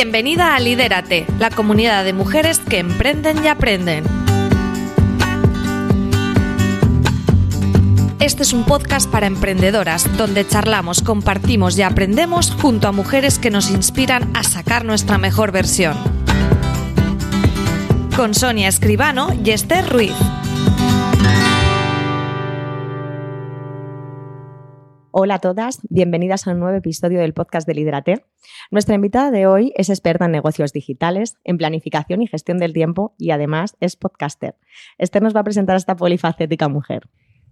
Bienvenida a Lidérate, la comunidad de mujeres que emprenden y aprenden. Este es un podcast para emprendedoras donde charlamos, compartimos y aprendemos junto a mujeres que nos inspiran a sacar nuestra mejor versión. Con Sonia Escribano y Esther Ruiz. Hola a todas, bienvenidas a un nuevo episodio del podcast de Liderate. Nuestra invitada de hoy es experta en negocios digitales, en planificación y gestión del tiempo y además es podcaster. Esther nos va a presentar a esta polifacética mujer.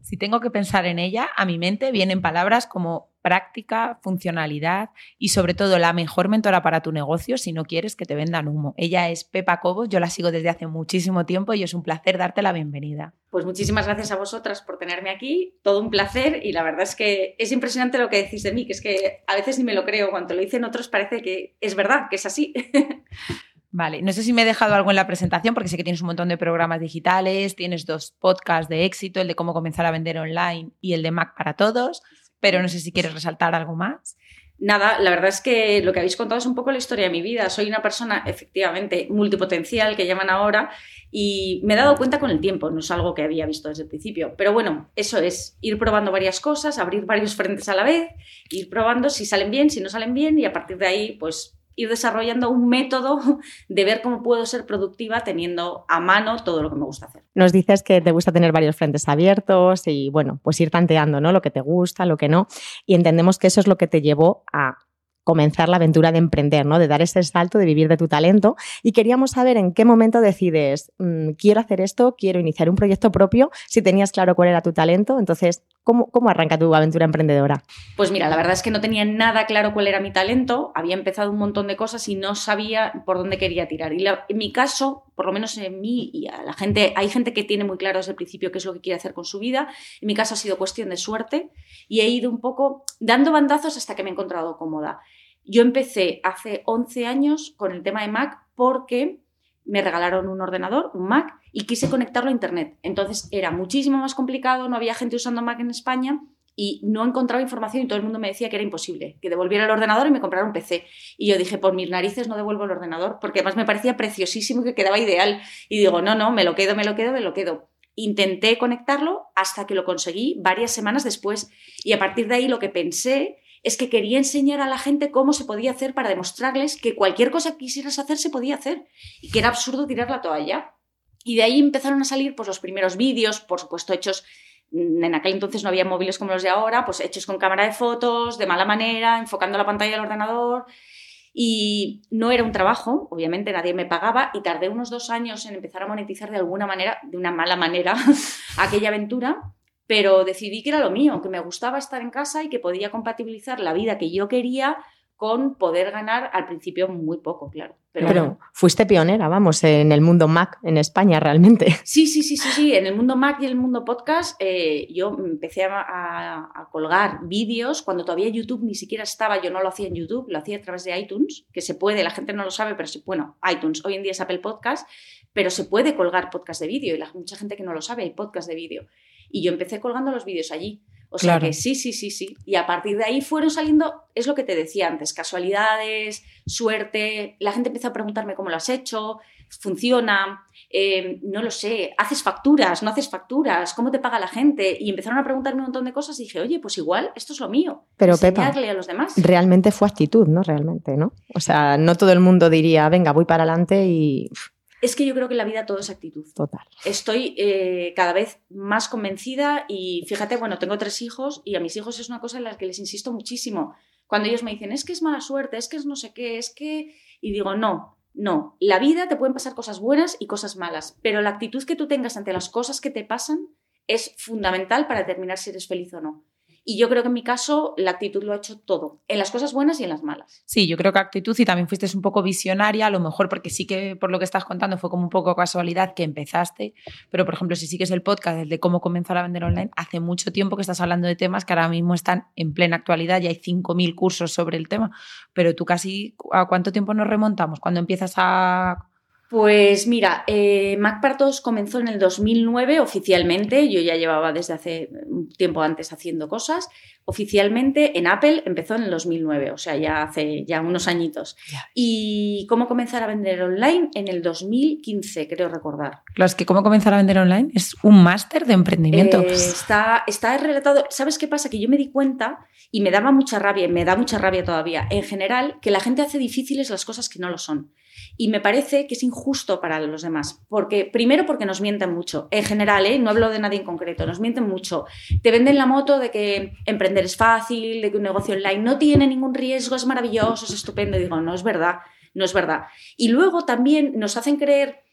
Si tengo que pensar en ella, a mi mente vienen palabras como práctica, funcionalidad y sobre todo la mejor mentora para tu negocio si no quieres que te vendan humo. Ella es Pepa Cobos, yo la sigo desde hace muchísimo tiempo y es un placer darte la bienvenida. Pues muchísimas gracias a vosotras por tenerme aquí, todo un placer y la verdad es que es impresionante lo que decís de mí, que es que a veces ni me lo creo, cuando lo dicen otros parece que es verdad, que es así. Vale, no sé si me he dejado algo en la presentación porque sé que tienes un montón de programas digitales, tienes dos podcasts de éxito, el de cómo comenzar a vender online y el de Mac para todos, pero no sé si quieres resaltar algo más. Nada, la verdad es que lo que habéis contado es un poco la historia de mi vida. Soy una persona efectivamente multipotencial que llaman ahora y me he dado cuenta con el tiempo, no es algo que había visto desde el principio. Pero bueno, eso es ir probando varias cosas, abrir varios frentes a la vez, ir probando si salen bien, si no salen bien y a partir de ahí pues ir desarrollando un método de ver cómo puedo ser productiva teniendo a mano todo lo que me gusta hacer. Nos dices que te gusta tener varios frentes abiertos y, bueno, pues ir tanteando, ¿no? Lo que te gusta, lo que no. Y entendemos que eso es lo que te llevó a comenzar la aventura de emprender, ¿no? De dar ese salto, de vivir de tu talento. Y queríamos saber en qué momento decides, mm, quiero hacer esto, quiero iniciar un proyecto propio, si tenías claro cuál era tu talento. Entonces, ¿cómo, ¿cómo arranca tu aventura emprendedora? Pues mira, la verdad es que no tenía nada claro cuál era mi talento. Había empezado un montón de cosas y no sabía por dónde quería tirar. Y en mi caso, por lo menos en mí y a la gente, hay gente que tiene muy claro desde el principio qué es lo que quiere hacer con su vida. En mi caso ha sido cuestión de suerte y he ido un poco dando bandazos hasta que me he encontrado cómoda. Yo empecé hace 11 años con el tema de Mac porque me regalaron un ordenador, un Mac, y quise conectarlo a Internet. Entonces era muchísimo más complicado, no había gente usando Mac en España y no encontraba información y todo el mundo me decía que era imposible, que devolviera el ordenador y me comprara un PC. Y yo dije, por mis narices no devuelvo el ordenador, porque además me parecía preciosísimo que quedaba ideal. Y digo, no, no, me lo quedo, me lo quedo, me lo quedo. Intenté conectarlo hasta que lo conseguí varias semanas después. Y a partir de ahí lo que pensé es que quería enseñar a la gente cómo se podía hacer para demostrarles que cualquier cosa que quisieras hacer se podía hacer y que era absurdo tirar la toalla. Y de ahí empezaron a salir pues, los primeros vídeos, por supuesto, hechos mm, en aquel entonces no había móviles como los de ahora, pues hechos con cámara de fotos, de mala manera, enfocando la pantalla del ordenador. Y no era un trabajo, obviamente nadie me pagaba y tardé unos dos años en empezar a monetizar de alguna manera, de una mala manera, aquella aventura pero decidí que era lo mío, que me gustaba estar en casa y que podía compatibilizar la vida que yo quería con poder ganar al principio muy poco, claro. Pero, fuiste pionera, vamos, en el mundo Mac en España realmente. Sí, sí, sí, sí, sí. En el mundo Mac y en el mundo podcast eh, yo empecé a, a colgar vídeos cuando todavía YouTube ni siquiera estaba, yo no lo hacía en YouTube, lo hacía a través de iTunes, que se puede, la gente no lo sabe, pero sí, bueno, iTunes, hoy en día es Apple Podcast, pero se puede colgar podcast de vídeo y la, mucha gente que no lo sabe hay podcast de vídeo. Y yo empecé colgando los vídeos allí. O sea que sí, sí, sí, sí. Y a partir de ahí fueron saliendo, es lo que te decía antes, casualidades, suerte. La gente empezó a preguntarme cómo lo has hecho, funciona, eh, no lo sé, haces facturas, no haces facturas, cómo te paga la gente. Y empezaron a preguntarme un montón de cosas y dije, oye, pues igual, esto es lo mío. Pero Pepa, a los demás. realmente fue actitud, ¿no? Realmente, ¿no? O sea, no todo el mundo diría, venga, voy para adelante y es que yo creo que en la vida todo es actitud. Total. Estoy eh, cada vez más convencida y fíjate, bueno, tengo tres hijos y a mis hijos es una cosa en la que les insisto muchísimo. Cuando ellos me dicen, es que es mala suerte, es que es no sé qué, es que... Y digo, no, no. La vida te pueden pasar cosas buenas y cosas malas, pero la actitud que tú tengas ante las cosas que te pasan es fundamental para determinar si eres feliz o no. Y yo creo que en mi caso la actitud lo ha hecho todo, en las cosas buenas y en las malas. Sí, yo creo que actitud y también fuiste un poco visionaria, a lo mejor porque sí que por lo que estás contando fue como un poco casualidad que empezaste, pero por ejemplo si sigues el podcast de cómo comenzar a vender online, hace mucho tiempo que estás hablando de temas que ahora mismo están en plena actualidad, y hay 5.000 cursos sobre el tema, pero tú casi, ¿a cuánto tiempo nos remontamos? Cuando empiezas a Pues mira, eh, Mac para Todos comenzó en el 2009 oficialmente, yo ya llevaba desde hace un tiempo antes haciendo cosas, oficialmente en Apple empezó en el 2009, o sea, ya hace ya unos añitos. ¿Y cómo comenzar a vender online? En el 2015, creo recordar. Claro, es que cómo comenzar a vender online es un máster de emprendimiento. Eh, está, está relatado, ¿sabes qué pasa? Que yo me di cuenta y me daba mucha rabia, y me da mucha rabia todavía, en general, que la gente hace difíciles las cosas que no lo son. Y me parece que es injusto para los demás. Porque, primero, porque nos mienten mucho. En general, ¿eh? no hablo de nadie en concreto, nos mienten mucho. Te venden la moto de que emprender es fácil, de que un negocio online no tiene ningún riesgo, es maravilloso, es estupendo. Y digo, no es verdad, no es verdad. Y luego también nos hacen creer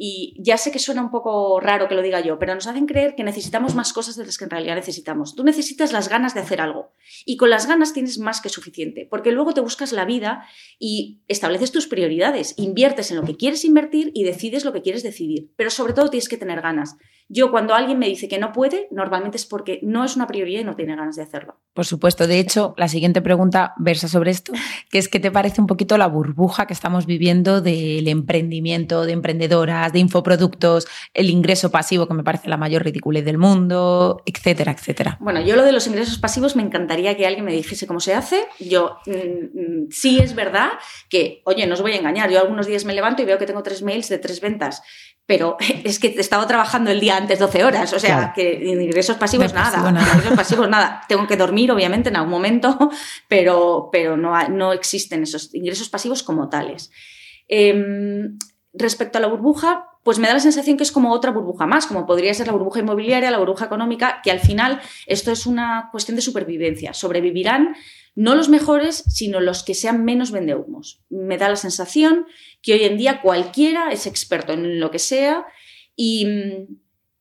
y ya sé que suena un poco raro que lo diga yo, pero nos hacen creer que necesitamos más cosas de las que en realidad necesitamos. Tú necesitas las ganas de hacer algo y con las ganas tienes más que suficiente, porque luego te buscas la vida y estableces tus prioridades, inviertes en lo que quieres invertir y decides lo que quieres decidir, pero sobre todo tienes que tener ganas. Yo cuando alguien me dice que no puede, normalmente es porque no es una prioridad y no tiene ganas de hacerlo. Por supuesto. De hecho, la siguiente pregunta versa sobre esto, que es ¿qué te parece un poquito la burbuja que estamos viviendo del emprendimiento, de emprendedoras, de infoproductos, el ingreso pasivo, que me parece la mayor ridiculez del mundo, etcétera, etcétera? Bueno, yo lo de los ingresos pasivos me encantaría que alguien me dijese cómo se hace. Yo mm, mm, sí es verdad que, oye, no os voy a engañar, yo algunos días me levanto y veo que tengo tres mails de tres ventas pero es que he estado trabajando el día antes 12 horas, o sea, que ingresos pasivos nada, ingresos pasivos nada. Tengo que dormir, obviamente, en algún momento, pero, pero no, no existen esos ingresos pasivos como tales. Em, respecto a la burbuja, pues me da la sensación que es como otra burbuja más, como podría ser la burbuja inmobiliaria, la burbuja económica, que al final esto es una cuestión de supervivencia. Sobrevivirán no los mejores, sino los que sean menos vendehumos. Me da la sensación que hoy en día cualquiera es experto en lo que sea y,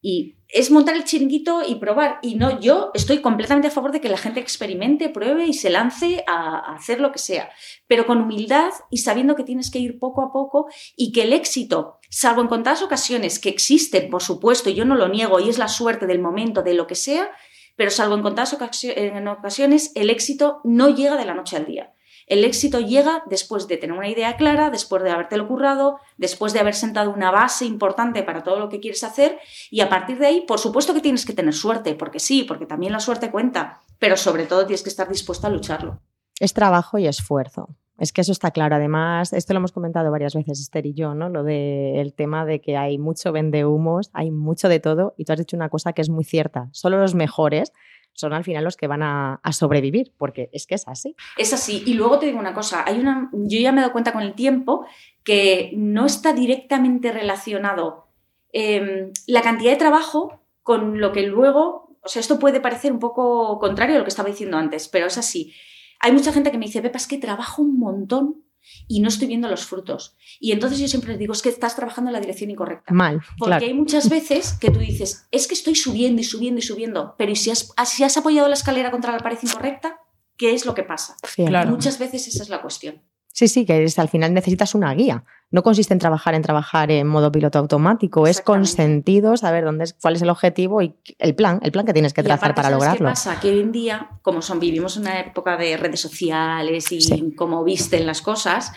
es montar el chiringuito y probar. Y no, yo estoy completamente a favor de que la gente experimente, pruebe y se lance a, hacer lo que sea, pero con humildad y sabiendo que tienes que ir poco a poco y que el éxito, salvo en contadas ocasiones que existen, por supuesto, y yo no lo niego, y es la suerte del momento, de lo que sea, pero salvo en contadas ocasiones, el éxito no llega de la noche al día. El éxito llega después de tener una idea clara, después de habértelo currado, después de haber sentado una base importante para todo lo que quieres hacer y a partir de ahí, por supuesto que tienes que tener suerte, porque sí, porque también la suerte cuenta, pero sobre todo tienes que estar dispuesto a lucharlo. Es trabajo y esfuerzo. Es que eso está claro. Además, esto lo hemos comentado varias veces Esther y yo, ¿no? Lo del tema de que hay mucho vende humos, hay mucho de todo, y tú has dicho una cosa que es muy cierta. Solo los mejores son al final los que van a, sobrevivir, porque es que es así. Es así. Y luego te digo una cosa, hay una, yo ya me he dado cuenta con el tiempo que no está directamente relacionado em, la cantidad de trabajo con lo que luego, o sea, esto puede parecer un poco contrario a lo que estaba diciendo antes, pero es así. Hay mucha gente que me dice, Pepa, es que trabajo un montón y no estoy viendo los frutos. Y entonces yo siempre les digo, es que estás trabajando en la dirección incorrecta. Mal. Porque hay muchas veces que tú dices, es que estoy subiendo y subiendo y subiendo, pero ¿y si has, si has apoyado la escalera contra la pared incorrecta? ¿Qué es lo que pasa? Muchas veces esa es la cuestión. Sí, sí, que al final necesitas una guía. No consiste en trabajar en trabajar en modo piloto automático, es con sentido saber dónde es, cuál es el objetivo y el plan, el plan que tienes que trazar para lograrlo. ¿Qué pasa? Que hoy en día, como son, vivimos una época de redes sociales y como visten las cosas,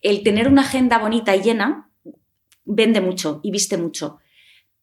el tener una agenda bonita y llena vende mucho y viste mucho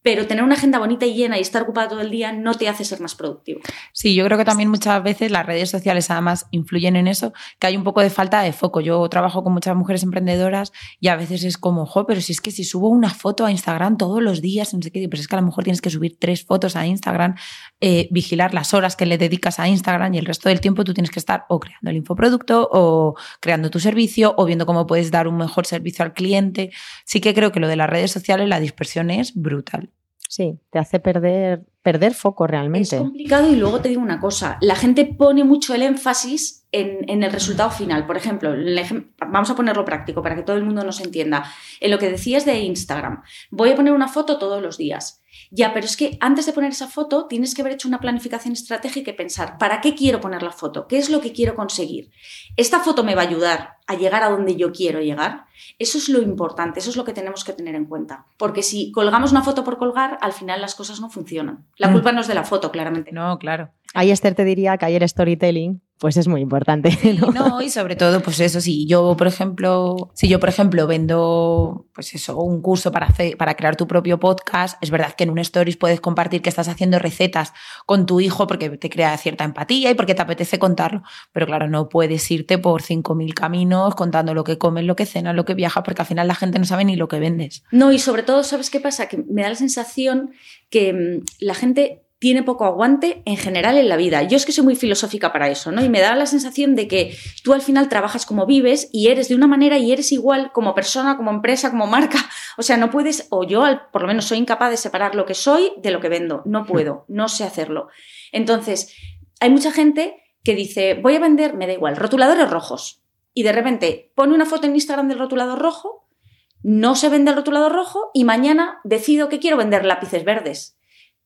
pero tener una agenda bonita y llena y estar ocupada todo el día no te hace ser más productivo. Sí, yo creo que también muchas veces las redes sociales además influyen en eso, que hay un poco de falta de foco. Yo trabajo con muchas mujeres emprendedoras y a veces es como, jo, pero si es que si subo una foto a Instagram todos los días, no sé qué, pero es que a lo mejor tienes que subir tres fotos a Instagram, eh, vigilar las horas que le dedicas a Instagram y el resto del tiempo tú tienes que estar o creando el infoproducto o creando tu servicio o viendo cómo puedes dar un mejor servicio al cliente. Sí que creo que lo de las redes sociales, la dispersión es brutal. Sí, te hace perder, perder foco realmente. Es complicado y luego te digo una cosa, la gente pone mucho el énfasis en, el resultado final. Por ejemplo, vamos a ponerlo práctico para que todo el mundo nos entienda. En lo que decías de Instagram, voy a poner una foto todos los días. Ya, pero es que antes de poner esa foto tienes que haber hecho una planificación estratégica y pensar, ¿para qué quiero poner la foto? ¿Qué es lo que quiero conseguir? ¿Esta foto me va a ayudar a llegar a donde yo quiero llegar? Eso es lo importante, eso es lo que tenemos que tener en cuenta. Porque si colgamos una foto por colgar, al final las cosas no funcionan. La mm. culpa no es de la foto, claramente. No, claro. Ahí Esther te diría que ayer storytelling pues es muy importante. ¿no? y sobre todo, pues eso, si yo, por ejemplo, si yo, por ejemplo, vendo, pues eso, un curso para, hacer, para crear tu propio podcast, es verdad que en un stories puedes compartir que estás haciendo recetas con tu hijo porque te crea cierta empatía y porque te apetece contarlo. Pero claro, no puedes irte por 5.000 caminos contando lo que comes, lo que cenas, lo que viajas, porque al final la gente no sabe ni lo que vendes. No, y sobre todo, ¿sabes qué pasa? Que me da la sensación que mm, la gente tiene poco aguante en general en la vida. Yo es que soy muy filosófica para eso, ¿no? Y me da la sensación de que tú al final trabajas como vives y eres de una manera y eres igual como persona, como empresa, como marca. O sea, no puedes, o yo por lo menos soy incapaz de separar lo que soy de lo que vendo. No puedo, no sé hacerlo. Entonces, hay mucha gente que dice, voy a vender, me da igual, rotuladores rojos. Y de repente pone una foto en Instagram del rotulador rojo, no se vende el rotulador rojo y mañana decido que quiero vender lápices verdes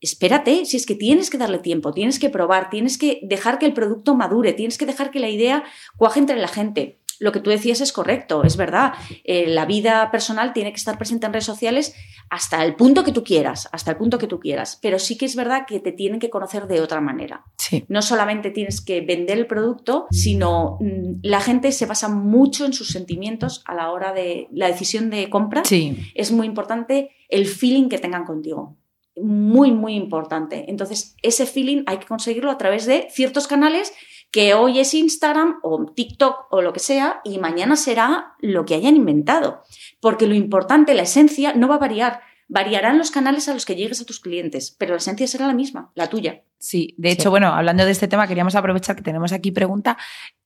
espérate, si es que tienes que darle tiempo, tienes que probar, tienes que dejar que el producto madure, tienes que dejar que la idea cuaje entre la gente. Lo que tú decías es correcto, es verdad. Eh, la vida personal tiene que estar presente en redes sociales hasta el punto que tú quieras, hasta el punto que tú quieras. Pero sí que es verdad que te tienen que conocer de otra manera. Sí. No solamente tienes que vender el producto, sino mm, la gente se basa mucho en sus sentimientos a la hora de la decisión de compra. Sí. Es muy importante el feeling que tengan contigo muy, muy importante. Entonces, ese feeling hay que conseguirlo a través de ciertos canales que hoy es Instagram o TikTok o lo que sea y mañana será lo que hayan inventado. Porque lo importante, la esencia, no va a variar. Variarán los canales a los que llegues a tus clientes, pero la esencia será la misma, la tuya. Sí, de hecho, bueno, hablando de este tema, queríamos aprovechar que tenemos aquí pregunta.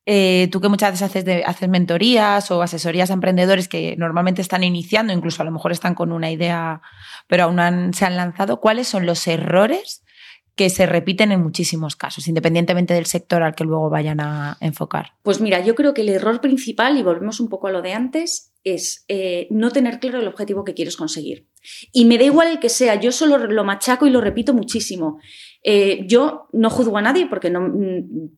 Eh, tú que muchas veces haces, de, haces mentorías o asesorías a emprendedores que normalmente están iniciando, incluso a lo mejor están con una idea, pero aún se han lanzado, ¿cuáles son los errores que se repiten en muchísimos casos, independientemente del sector al que luego vayan a enfocar? Pues mira, yo creo que el error principal, y volvemos un poco a lo de antes, es eh, no tener claro el objetivo que quieres conseguir. Y me da igual el que sea, yo solo lo machaco y lo repito muchísimo. Eh, yo no juzgo a nadie porque no,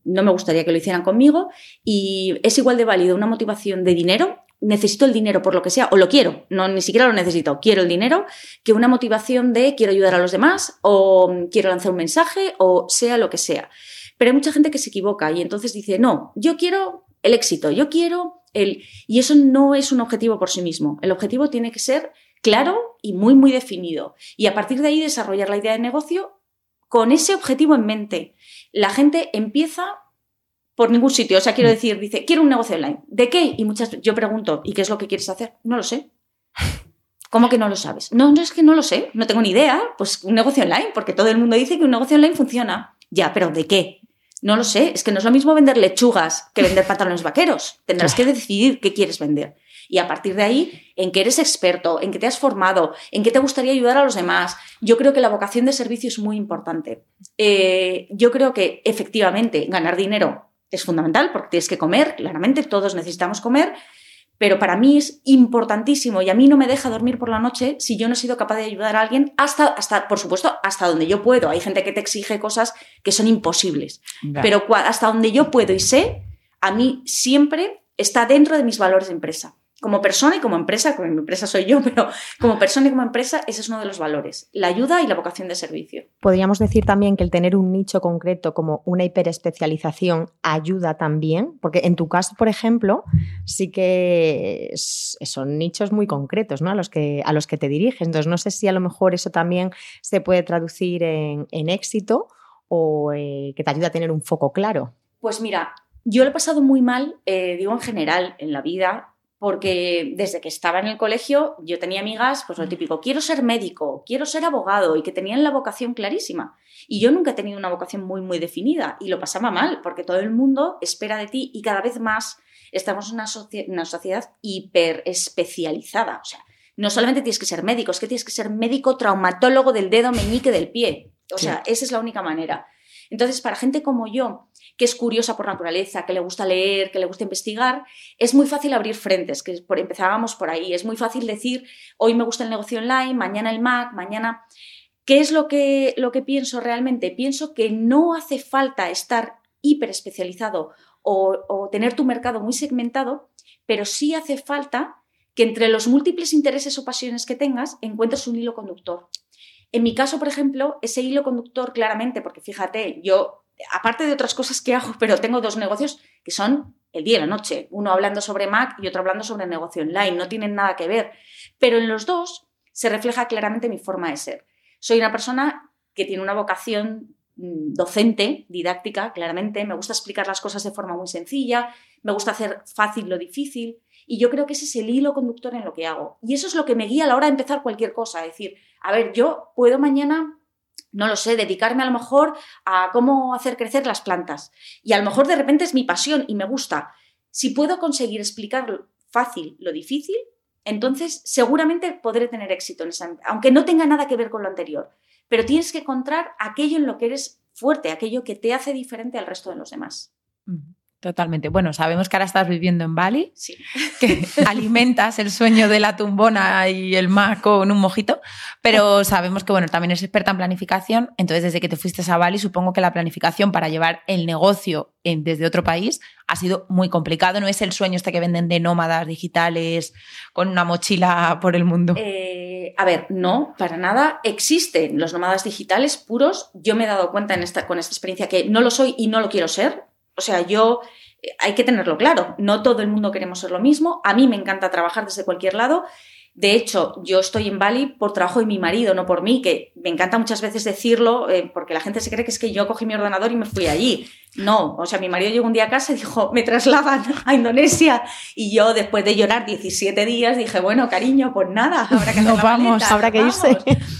no, me gustaría que lo hicieran conmigo y es igual de válido una motivación de dinero, necesito el dinero por lo que sea, o lo quiero, no ni siquiera lo necesito, quiero el dinero, que una motivación de quiero ayudar a los demás o quiero lanzar un mensaje o sea lo que sea. Pero hay mucha gente que se equivoca y entonces dice, no, yo quiero el éxito, yo quiero el... Y eso no es un objetivo por sí mismo. El objetivo tiene que ser claro y muy, muy definido. Y a partir de ahí desarrollar la idea de negocio con ese objetivo en mente. La gente empieza por ningún sitio. O sea, quiero mm. decir, dice, quiero un negocio online. ¿De qué? Y muchas yo pregunto, ¿y qué es lo que quieres hacer? No lo sé. ¿Cómo que no lo sabes? No, no es que no lo sé, no tengo ni idea. Pues un negocio online, porque todo el mundo dice que un negocio online funciona. Ya, pero ¿de qué? No lo sé, es que no es lo mismo vender lechugas que vender pantalones vaqueros. Tendrás que decidir qué quieres vender. Y a partir de ahí, en qué eres experto, en qué te has formado, en qué te gustaría ayudar a los demás. Yo creo que la vocación de servicio es muy importante. Eh, yo creo que efectivamente ganar dinero es fundamental porque tienes que comer, claramente todos necesitamos comer, pero para mí es importantísimo y a mí no me deja dormir por la noche si yo no he sido capaz de ayudar a alguien hasta, hasta por supuesto, hasta donde yo puedo. Hay gente que te exige cosas que son imposibles, pero hasta donde yo puedo y sé, a mí siempre está dentro de mis valores de empresa como persona y como empresa, como mi empresa soy yo, pero como persona y como empresa, ese es uno de los valores, la ayuda y la vocación de servicio. Podríamos decir también que el tener un nicho concreto como una hiperespecialización ayuda también, porque en tu caso, por ejemplo, sí que son nichos muy concretos ¿no? a, los que, a los que te diriges. Entonces, no sé si a lo mejor eso también se puede traducir en, éxito o eh, que te ayuda a tener un foco claro. Pues mira, yo lo he pasado muy mal, eh, digo en general, en la vida, porque desde que estaba en el colegio yo tenía amigas, pues lo típico, quiero ser médico, quiero ser abogado y que tenían la vocación clarísima. Y yo nunca he tenido una vocación muy, muy definida y lo pasaba mal porque todo el mundo espera de ti y cada vez más estamos en una, una sociedad hiper especializada. O sea, no solamente tienes que ser médico, es que tienes que ser médico traumatólogo del dedo meñique del pie. O sea, esa es la única manera. Entonces, para gente como yo, que es curiosa por naturaleza, que le gusta leer, que le gusta investigar, es muy fácil abrir frentes, que por, empezábamos por ahí. Es muy fácil decir, hoy me gusta el negocio online, mañana el Mac, mañana... ¿Qué es lo que, lo que pienso realmente? Pienso que no hace falta estar hiper especializado o, o tener tu mercado muy segmentado, pero sí hace falta que entre los múltiples intereses o pasiones que tengas encuentres un hilo conductor. En mi caso, por ejemplo, ese hilo conductor claramente, porque fíjate, yo aparte de otras cosas que hago, pero tengo dos negocios que son el día y la noche, uno hablando sobre Mac y otro hablando sobre negocio online, no tienen nada que ver, pero en los dos se refleja claramente mi forma de ser. Soy una persona que tiene una vocación mm, docente, didáctica, claramente, me gusta explicar las cosas de forma muy sencilla, me gusta hacer fácil lo difícil, y yo creo que ese es el hilo conductor en lo que hago. Y eso es lo que me guía a la hora de empezar cualquier cosa. Es decir, a ver, yo puedo mañana, no lo sé, dedicarme a lo mejor a cómo hacer crecer las plantas. Y a lo mejor de repente es mi pasión y me gusta. Si puedo conseguir explicar fácil lo difícil, entonces seguramente podré tener éxito en esa, aunque no tenga nada que ver con lo anterior. Pero tienes que encontrar aquello en lo que eres fuerte, aquello que te hace diferente al resto de los demás. Totalmente. Bueno, sabemos que ahora estás viviendo en Bali, sí. que alimentas el sueño de la tumbona y el mar con un mojito, pero sabemos que bueno, también eres experta en planificación, entonces desde que te fuiste a Bali supongo que la planificación para llevar el negocio en, desde otro país ha sido muy complicado, no es el sueño este que venden de nómadas digitales con una mochila por el mundo. Eh, a ver, no, para nada. Existen los nómadas digitales puros. Yo me he dado cuenta en esta, con esta experiencia que no lo soy y no lo quiero ser o sea, yo eh, hay que tenerlo claro, no todo el mundo queremos ser lo mismo, a mí me encanta trabajar desde cualquier lado. De hecho, yo estoy en Bali por trabajo de mi marido, no por mí, que me encanta muchas veces decirlo, eh, porque la gente se cree que es que yo cogí mi ordenador y me fui allí. No, o sea, mi marido llegó un día a casa y dijo, me trasladan a Indonesia. Y yo, después de llorar 17 días, dije, bueno, cariño, pues nada, habrá que Nos vamos, habrá que irse.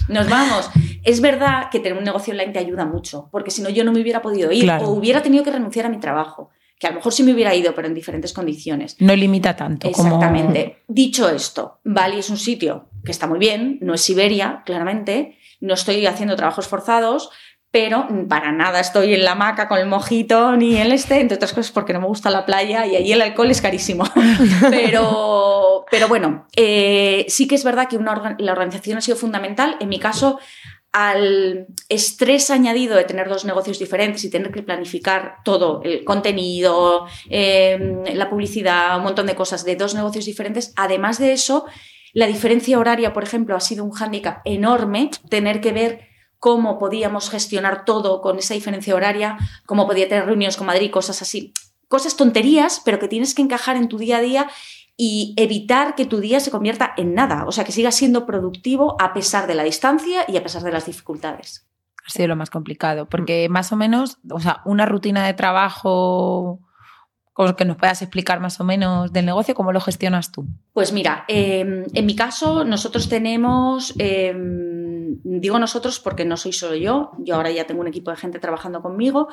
Nos vamos. Es verdad que tener un negocio online te ayuda mucho, porque si no yo no me hubiera podido ir o hubiera tenido que renunciar a mi trabajo, que a lo mejor sí me hubiera ido, pero en diferentes condiciones. No limita tanto. Exactamente. Dicho esto, Bali es un sitio que está muy bien, no es Siberia, claramente, no estoy haciendo trabajos forzados, pero para nada estoy en la hamaca con el mojito ni el este, entre otras cosas porque no me gusta la playa y allí el alcohol es carísimo. pero, pero bueno, eh, sí que es verdad que la organización ha sido fundamental. En mi caso, al estrés añadido de tener dos negocios diferentes y tener que planificar todo, el contenido, em, la publicidad, un montón de cosas de dos negocios diferentes, además de eso, la diferencia horaria, por ejemplo, ha sido un hándicap enorme, tener que ver cómo podíamos gestionar todo con esa diferencia horaria, cómo podía tener reuniones con Madrid, cosas así. Cosas tonterías, pero que tienes que encajar en tu día a día y evitar que tu día se convierta en nada, o sea, que sigas siendo productivo a pesar de la distancia y a pesar de las dificultades. Ha sido lo más complicado, porque más o menos, o sea, una rutina de trabajo que nos puedas explicar más o menos del negocio, ¿cómo lo gestionas tú? Pues mira, em, en mi caso nosotros tenemos, em, digo nosotros porque no soy solo yo, yo ahora ya tengo un equipo de gente trabajando conmigo,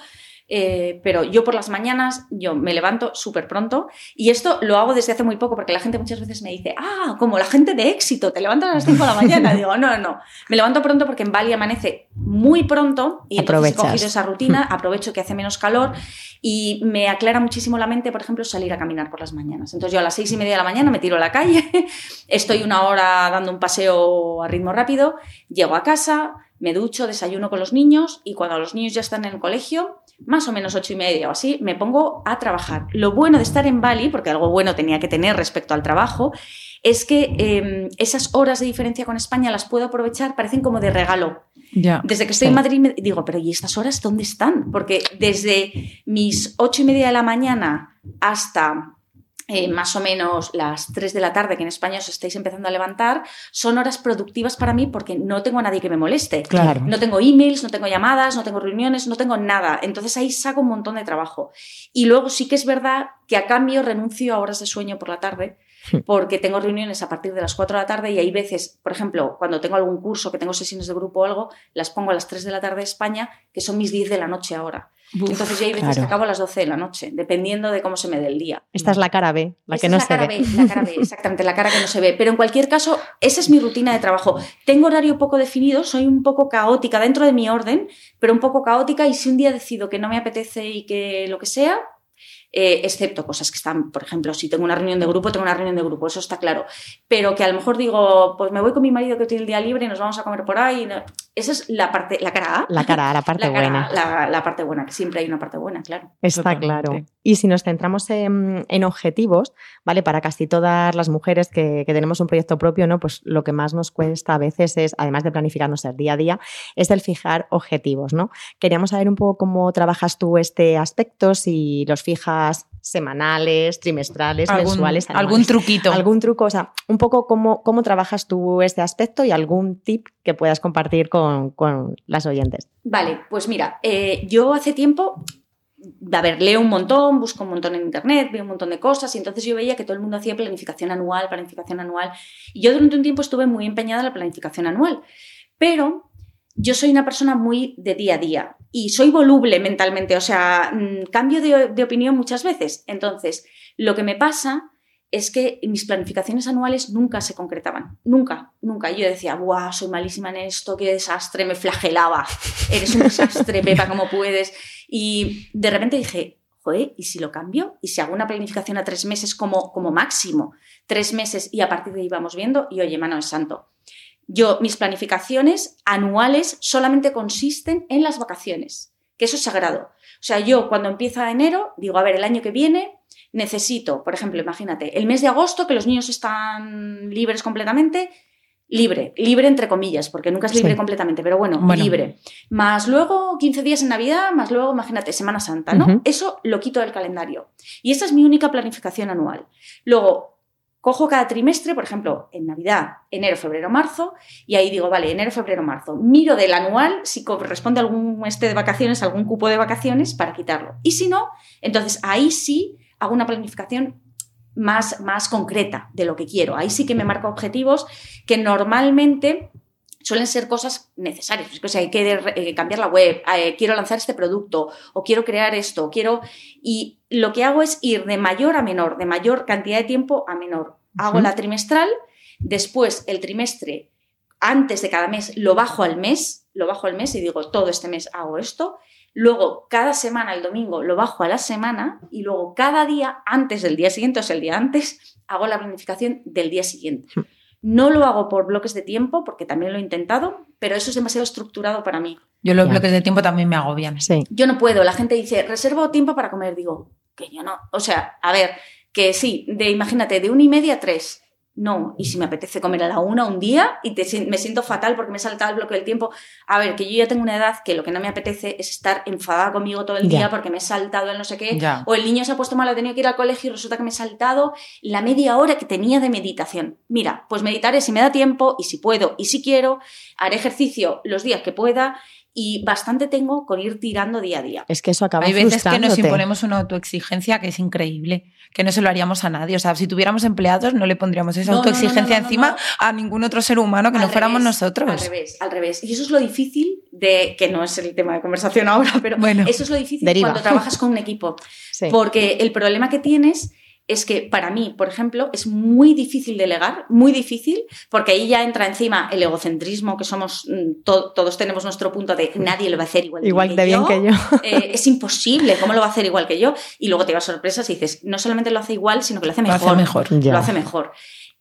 eh, pero yo por las mañanas, yo me levanto súper pronto y esto lo hago desde hace muy poco porque la gente muchas veces me dice, ah, como la gente de éxito, te levantas a las 5 de la mañana. Digo, no, no, me levanto pronto porque en Bali amanece muy pronto y entonces he cogido esa rutina, aprovecho que hace menos calor y me aclara muchísimo la mente, por ejemplo, salir a caminar por las mañanas. Entonces yo a las seis y media de la mañana me tiro a la calle, estoy una hora dando un paseo a ritmo rápido, llego a casa, me ducho, desayuno con los niños y cuando los niños ya están en el colegio, más o menos ocho y media o así, me pongo a trabajar. Lo bueno de estar en Bali, porque algo bueno tenía que tener respecto al trabajo, es que em, esas horas de diferencia con España las puedo aprovechar, parecen como de regalo. Desde que estoy en Madrid me digo, pero ¿y estas horas dónde están? Porque desde mis ocho y media de la mañana hasta eh, más o menos las 3 de la tarde, que en España os estáis empezando a levantar, son horas productivas para mí porque no tengo a nadie que me moleste. Claro. No tengo emails, no tengo llamadas, no tengo reuniones, no tengo nada. Entonces ahí saco un montón de trabajo. Y luego sí que es verdad que a cambio renuncio a horas de sueño por la tarde porque tengo reuniones a partir de las 4 de la tarde y hay veces, por ejemplo, cuando tengo algún curso, que tengo sesiones de grupo o algo, las pongo a las 3 de la tarde de España, que son mis 10 de la noche ahora. Entonces ya hay veces que acabo a las 12 de la noche, dependiendo de cómo se me dé el día. Esta es la cara B, la que no se ve. la cara B, exactamente, la cara que no se ve. Pero en cualquier caso, esa es mi rutina de trabajo. Tengo horario poco definido, soy un poco caótica dentro de mi orden, pero un poco caótica y si un día decido que no me apetece y que lo que sea, eh, excepto cosas que están, por ejemplo, si tengo una reunión de grupo, tengo una reunión de grupo, eso está claro. Pero que a lo mejor digo, pues me voy con mi marido que tiene el día libre y nos vamos a comer por ahí. Esa es la parte, la cara A. La cara A, la parte La cara buena. La, la parte buena, que siempre hay una parte buena, claro. Está Totalmente. claro. Y si nos centramos en, en objetivos, ¿vale? Para casi todas las mujeres que, que tenemos un proyecto propio, ¿no? Pues lo que más nos cuesta a veces es, además de planificarnos el día a día, es el fijar objetivos, ¿no? Queríamos saber un poco cómo trabajas tú este aspecto, si los fijas semanales, trimestrales, mensuales, algún truquito. algún truco, o sea, un poco cómo, cómo trabajas tú este aspecto y algún tip que puedas compartir con, con las oyentes. Vale, pues mira, eh, yo hace tiempo, a ver, leo un montón, busco un montón en internet, veo un montón de cosas y entonces yo veía que todo el mundo hacía planificación anual, planificación anual. Y yo durante un tiempo estuve muy empeñada en la planificación anual, pero yo soy una persona muy de día a día y soy voluble mentalmente, o sea, mm, cambio de, de opinión muchas veces. Entonces, lo que me pasa es que mis planificaciones anuales nunca se concretaban. Nunca, nunca. Yo decía, ¡buah! Soy malísima en esto, qué desastre, me flagelaba. Eres un desastre, Pepa, ¿cómo puedes? Y de repente dije, joder, ¿y si lo cambio? ¿Y si hago una planificación a tres meses como, como máximo? Tres meses y a partir de ahí vamos viendo y oye, mano es santo. Yo, mis planificaciones anuales solamente consisten en las vacaciones, que eso es sagrado. O sea, yo cuando empieza enero, digo, a ver, el año que viene necesito, por ejemplo, imagínate, el mes de agosto, que los niños están libres completamente, libre, libre entre comillas, porque nunca es libre Sí. completamente, pero bueno, Bueno. libre. Más luego 15 días en Navidad, más luego, imagínate, Semana Santa, ¿no? Eso lo quito del calendario. Y esta es mi única planificación anual. Luego, cojo cada trimestre, por ejemplo, en Navidad, enero, febrero, marzo, y ahí digo, vale, enero, febrero, marzo. Miro del anual si corresponde a algún este de vacaciones, algún cupo de vacaciones para quitarlo. Y si no, entonces ahí sí hago una planificación más, más concreta de lo que quiero. Ahí sí que me marco objetivos que normalmente suelen ser cosas necesarias. O sea, hay que eh, cambiar la web, eh, quiero lanzar este producto, o quiero crear esto, o quiero... Y lo que hago es ir de mayor a menor, de mayor cantidad de tiempo a menor. Hago la trimestral, después el trimestre, antes de cada mes, lo bajo al mes, lo bajo al mes y digo, todo este mes hago esto. Luego, cada semana, el domingo, lo bajo a la semana y luego cada día, antes del día siguiente, o sea, el día antes, hago la planificación del día siguiente. No lo hago por bloques de tiempo, porque también lo he intentado, pero eso es demasiado estructurado para mí. Yo los Ya. bloques de tiempo también me agobian. Sí. Yo no puedo. La gente dice, reservo tiempo para comer. Digo, que yo no. O sea, a ver, que sí, de imagínate, de una y media a tres. No, y si me apetece comer a la una un día y te, me siento fatal porque me he saltado el bloque del tiempo. A ver, que yo ya tengo una edad que lo que no me apetece es estar enfadada conmigo todo el día porque me he saltado el no sé qué. O el niño se ha puesto mal, ha tenido que ir al colegio y resulta que me he saltado la media hora que tenía de meditación. Mira, pues meditaré si me da tiempo y si puedo y si quiero. Haré ejercicio los días que pueda y bastante tengo con ir tirando día a día. Es que eso acaba Hay veces que nos imponemos una autoexigencia que es increíble, que no se lo haríamos a nadie. O sea, si tuviéramos empleados, no le pondríamos esa No, no, no, autoexigencia no, no, encima no. a ningún otro ser humano que Al no fuéramos nosotros. Al revés, al revés. Y eso es lo difícil de, que no es el tema de conversación ahora, pero Bueno, eso es lo difícil deriva. cuando trabajas con un equipo. Sí. Porque el problema que tienes es que para mí, por ejemplo, es muy difícil delegar, muy difícil, porque ahí ya entra encima el egocentrismo, que somos, mm, to- todos tenemos nuestro punto de nadie lo va a hacer igual, Igual de bien yo. que yo. Eh, es imposible, ¿cómo lo va a hacer igual que yo? Y luego te vas sorpresas y dices, no solamente lo hace igual, sino que lo hace lo mejor. hace mejor. Ya. Lo hace mejor.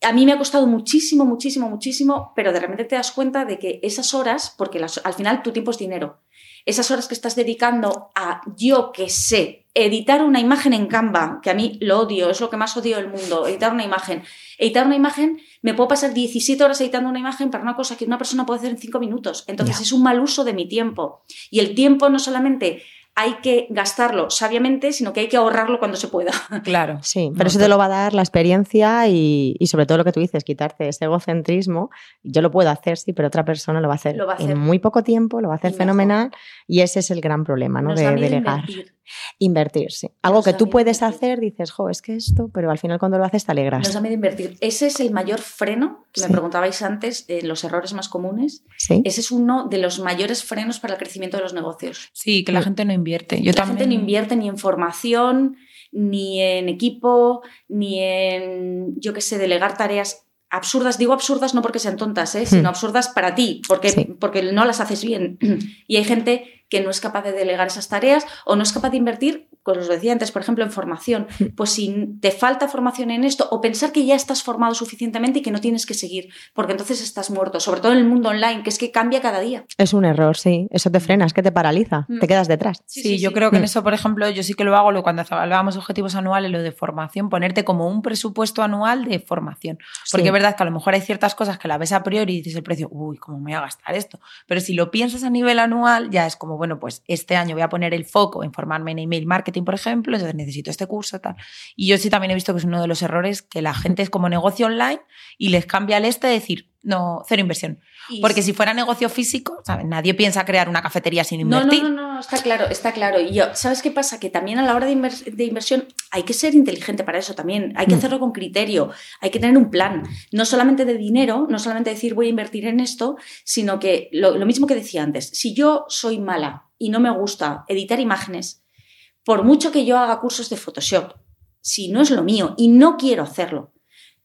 A mí me ha costado muchísimo, muchísimo, muchísimo, pero de repente te das cuenta de que esas horas, porque las- al final tu tiempo es dinero, esas horas que estás dedicando a, yo que sé, editar una imagen en Canva, que a mí lo odio, es lo que más odio del mundo, editar una imagen. Editar una imagen, me puedo pasar 17 horas editando una imagen para una cosa que una persona puede hacer en 5 minutos. Entonces es un mal uso de mi tiempo. Y el tiempo no solamente hay que gastarlo sabiamente, sino que hay que ahorrarlo cuando se pueda. Claro. Sí, No, pero eso te lo va a dar la experiencia y, y sobre todo lo que tú dices, quitarte ese egocentrismo. Yo lo puedo hacer, sí, pero otra persona lo va a hacer, Lo va a hacer. en muy poco tiempo, lo va a hacer Y mejor. felemenal y ese es el gran problema, ¿no? Nos de delegar. invertir. Invertir, sí. Algo que tú puedes invertir. hacer, dices, jo, es que esto, pero al final cuando lo haces te alegras. Nos da miedo invertir. Ese es el mayor freno que Sí. me preguntabais antes, los errores más comunes. Sí. Ese es uno de los mayores frenos para el crecimiento de los negocios. Sí, que la gente no invierte. Yo la también. gente no invierte ni en formación, ni en equipo, ni en, yo qué sé, delegar tareas absurdas. Digo absurdas no porque sean tontas, ¿eh? sino Hmm. absurdas para ti, porque, Sí. porque no las haces bien. y hay gente que no es capaz de delegar esas tareas o no es capaz de invertir como os decía antes, por ejemplo, en formación, pues si te falta formación en esto, o pensar que ya estás formado suficientemente y que no tienes que seguir, porque entonces estás muerto, sobre todo en el mundo online, que es que cambia cada día. Es un error, sí. Eso te frena, es que te paraliza, Mm. te quedas detrás. Sí, yo creo que en eso, por ejemplo, yo sí que lo hago lo- cuando hablábamos de objetivos anuales, lo de formación, ponerte como un presupuesto anual de formación. Porque Sí. es verdad que a lo mejor hay ciertas cosas que la ves a priori y dices el precio, uy, ¿cómo me voy a gastar esto? Pero si lo piensas a nivel anual, ya es como, bueno, pues este año voy a poner el foco en formarme en email marketing, por ejemplo, entonces necesito este curso, tal. Y yo sí también he visto que es uno de los errores que la gente es como negocio online y les cambia el este de decir, no, cero inversión. Y Porque si fuera negocio físico, ¿sabes? Nadie piensa crear una cafetería sin No, no, invertir. no, no, está claro, está claro. Y yo, ¿sabes qué pasa? Que también a la hora de, de inversión hay que ser inteligente para eso también. Hay que Mm. hacerlo con criterio, hay que tener un plan. No solamente de dinero, no solamente decir voy a invertir en esto, sino que lo, lo mismo que decía antes, si yo soy mala y no me gusta editar imágenes, por mucho que yo haga cursos de Photoshop, si no es lo mío y no quiero hacerlo,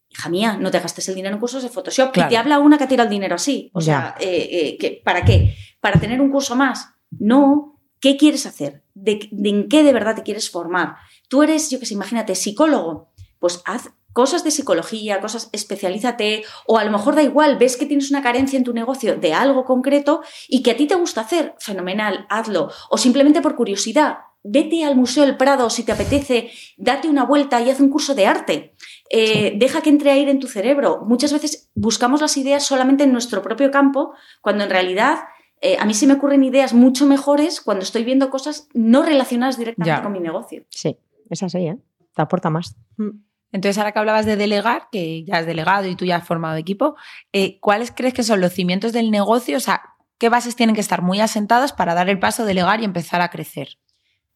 hija mía, no te gastes el dinero en cursos de Photoshop. Claro. Y te habla una que tira el dinero así. O sea, eh, eh, ¿qué- ¿para qué? ¿Para tener un curso más? No. ¿Qué quieres hacer? ¿De, de en qué de verdad te quieres formar? Tú eres, yo que sé, imagínate, psicólogo. Pues haz cosas de psicología, cosas, especialízate, o a lo mejor da igual, ves que tienes una carencia en tu negocio de algo concreto y que a ti te gusta hacer, fenomenal, hazlo. O simplemente por curiosidad, vete al Museo del Prado si te apetece, date una vuelta y haz un curso de arte. Eh, Deja que entre aire en tu cerebro. Muchas veces buscamos las ideas solamente en nuestro propio campo, cuando en realidad eh, a mí se me ocurren ideas mucho mejores cuando estoy viendo cosas no relacionadas directamente Ya. con mi negocio. Sí, es así, ¿eh? Te aporta más. Mm. Entonces, ahora que hablabas de delegar, que ya has delegado y tú ya has formado equipo, eh, ¿cuáles crees que son los cimientos del negocio? O sea, ¿qué bases tienen que estar muy asentadas para dar el paso, delegar y empezar a crecer?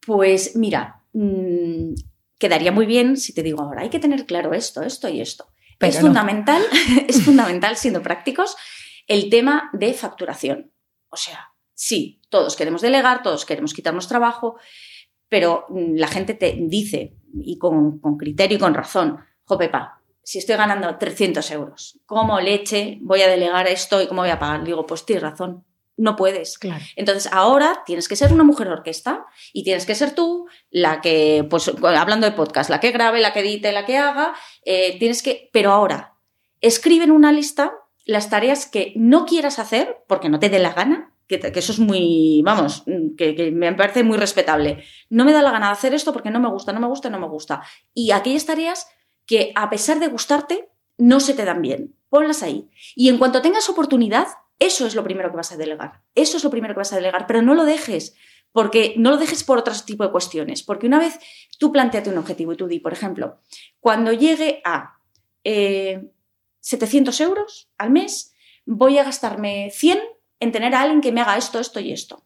Pues mira, mm, quedaría muy bien si te digo ahora, hay que tener claro esto, esto y esto. Pero es no. fundamental, es fundamental, siendo prácticos, el tema de facturación. O sea, sí, todos queremos delegar, todos queremos quitarnos trabajo, pero mm, la gente te dice, y con, con criterio y con razón, jo, Pepa, si estoy ganando 300 euros, ¿cómo leche voy a delegar esto y cómo voy a pagar? Digo, pues tienes razón, no puedes. Claro. Entonces ahora tienes que ser una mujer orquesta y tienes que ser tú la que, pues hablando de podcast, la que grabe, la que edite, la que haga, eh, tienes que, pero ahora, escribe en una lista las tareas que no quieras hacer porque no te dé la gana, que, que eso es muy, vamos, que, que me parece muy respetable. No me da la gana de hacer esto porque no me gusta, no me gusta, no me gusta. Y aquellas tareas que a pesar de gustarte, no se te dan bien. Ponlas ahí. Y en cuanto tengas oportunidad, eso es lo primero que vas a delegar. Eso es lo primero que vas a delegar, pero no lo dejes, porque no lo dejes por otro tipo de cuestiones. Porque una vez tú planteate un objetivo y tú di, por ejemplo, cuando llegue a eh, 700 euros al mes, voy a gastarme 100 en tener a alguien que me haga esto, esto y esto.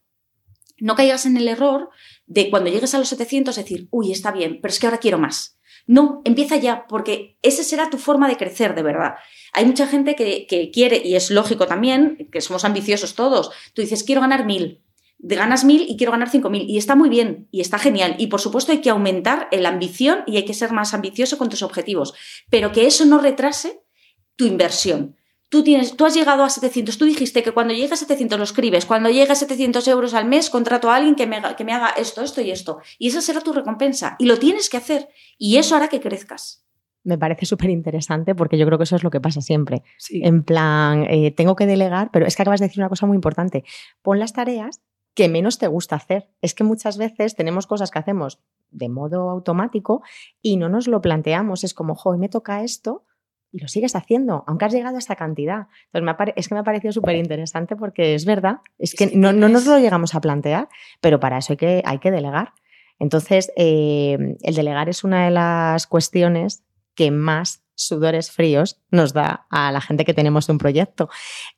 No caigas en el error de cuando llegues a los 700 decir, uy, está bien, pero es que ahora quiero más. No, empieza ya, porque esa será tu forma de crecer de verdad. Hay mucha gente que, quiere, y es lógico también, que somos ambiciosos todos. Tú dices, quiero ganar mil, ganas mil y quiero ganar cinco mil. Y está muy bien, y está genial. Y por supuesto hay que aumentar la ambición y hay que ser más ambicioso con tus objetivos. Pero que eso no retrase tu inversión. Tú, tienes, tú has llegado a 700, tú dijiste que cuando llegue a 700 lo escribes, cuando llegue a 700 euros al mes contrato a alguien que me, haga, que me haga esto, esto y esto. Y esa será tu recompensa. Y lo tienes que hacer. Y eso hará que crezcas. Me parece súper interesante porque yo creo que eso es lo que pasa siempre. Sí. En plan, eh, tengo que delegar, pero es que acabas de decir una cosa muy importante. Pon las tareas que menos te gusta hacer. Es que muchas veces tenemos cosas que hacemos de modo automático y no nos lo planteamos. Es como, hoy me toca esto y lo sigues haciendo, aunque has llegado a esta cantidad. Entonces, me ha es que me ha parecido súper interesante porque es verdad, es que no, no, nos lo llegamos a plantear, pero para eso hay que, hay que delegar. Entonces, eh, el delegar es una de las cuestiones que más sudores fríos nos da a la gente que tenemos un proyecto.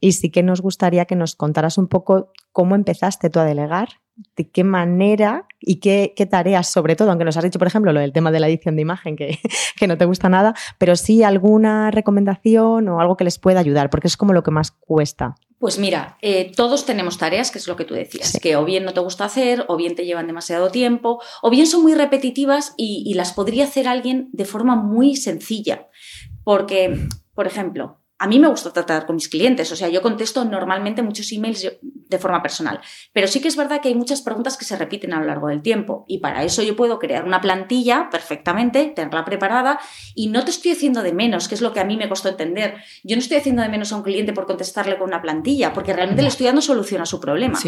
Y sí que nos gustaría que nos contaras un poco cómo empezaste tú a delegar, de qué manera y qué, qué, tareas, sobre todo, aunque nos has dicho, por ejemplo, lo del tema de la edición de imagen, que, que no te gusta nada, pero sí alguna recomendación o algo que les pueda ayudar, porque es como lo que más cuesta. Pues mira, eh, todos tenemos tareas, que es lo que tú decías, sí. que o bien no te gusta hacer, o bien te llevan demasiado tiempo, o bien son muy repetitivas y, y las podría hacer alguien de forma muy sencilla. Porque, por ejemplo, a mí me gusta tratar con mis clientes, o sea, yo contesto normalmente muchos emails de forma personal, pero sí que es verdad que hay muchas preguntas que se repiten a lo largo del tiempo y para eso yo puedo crear una plantilla perfectamente, tenerla preparada y no te estoy haciendo de menos, que es lo que a mí me costó entender. Yo no estoy haciendo de menos a un cliente por contestarle con una plantilla, porque realmente le estoy dando solución a su problema.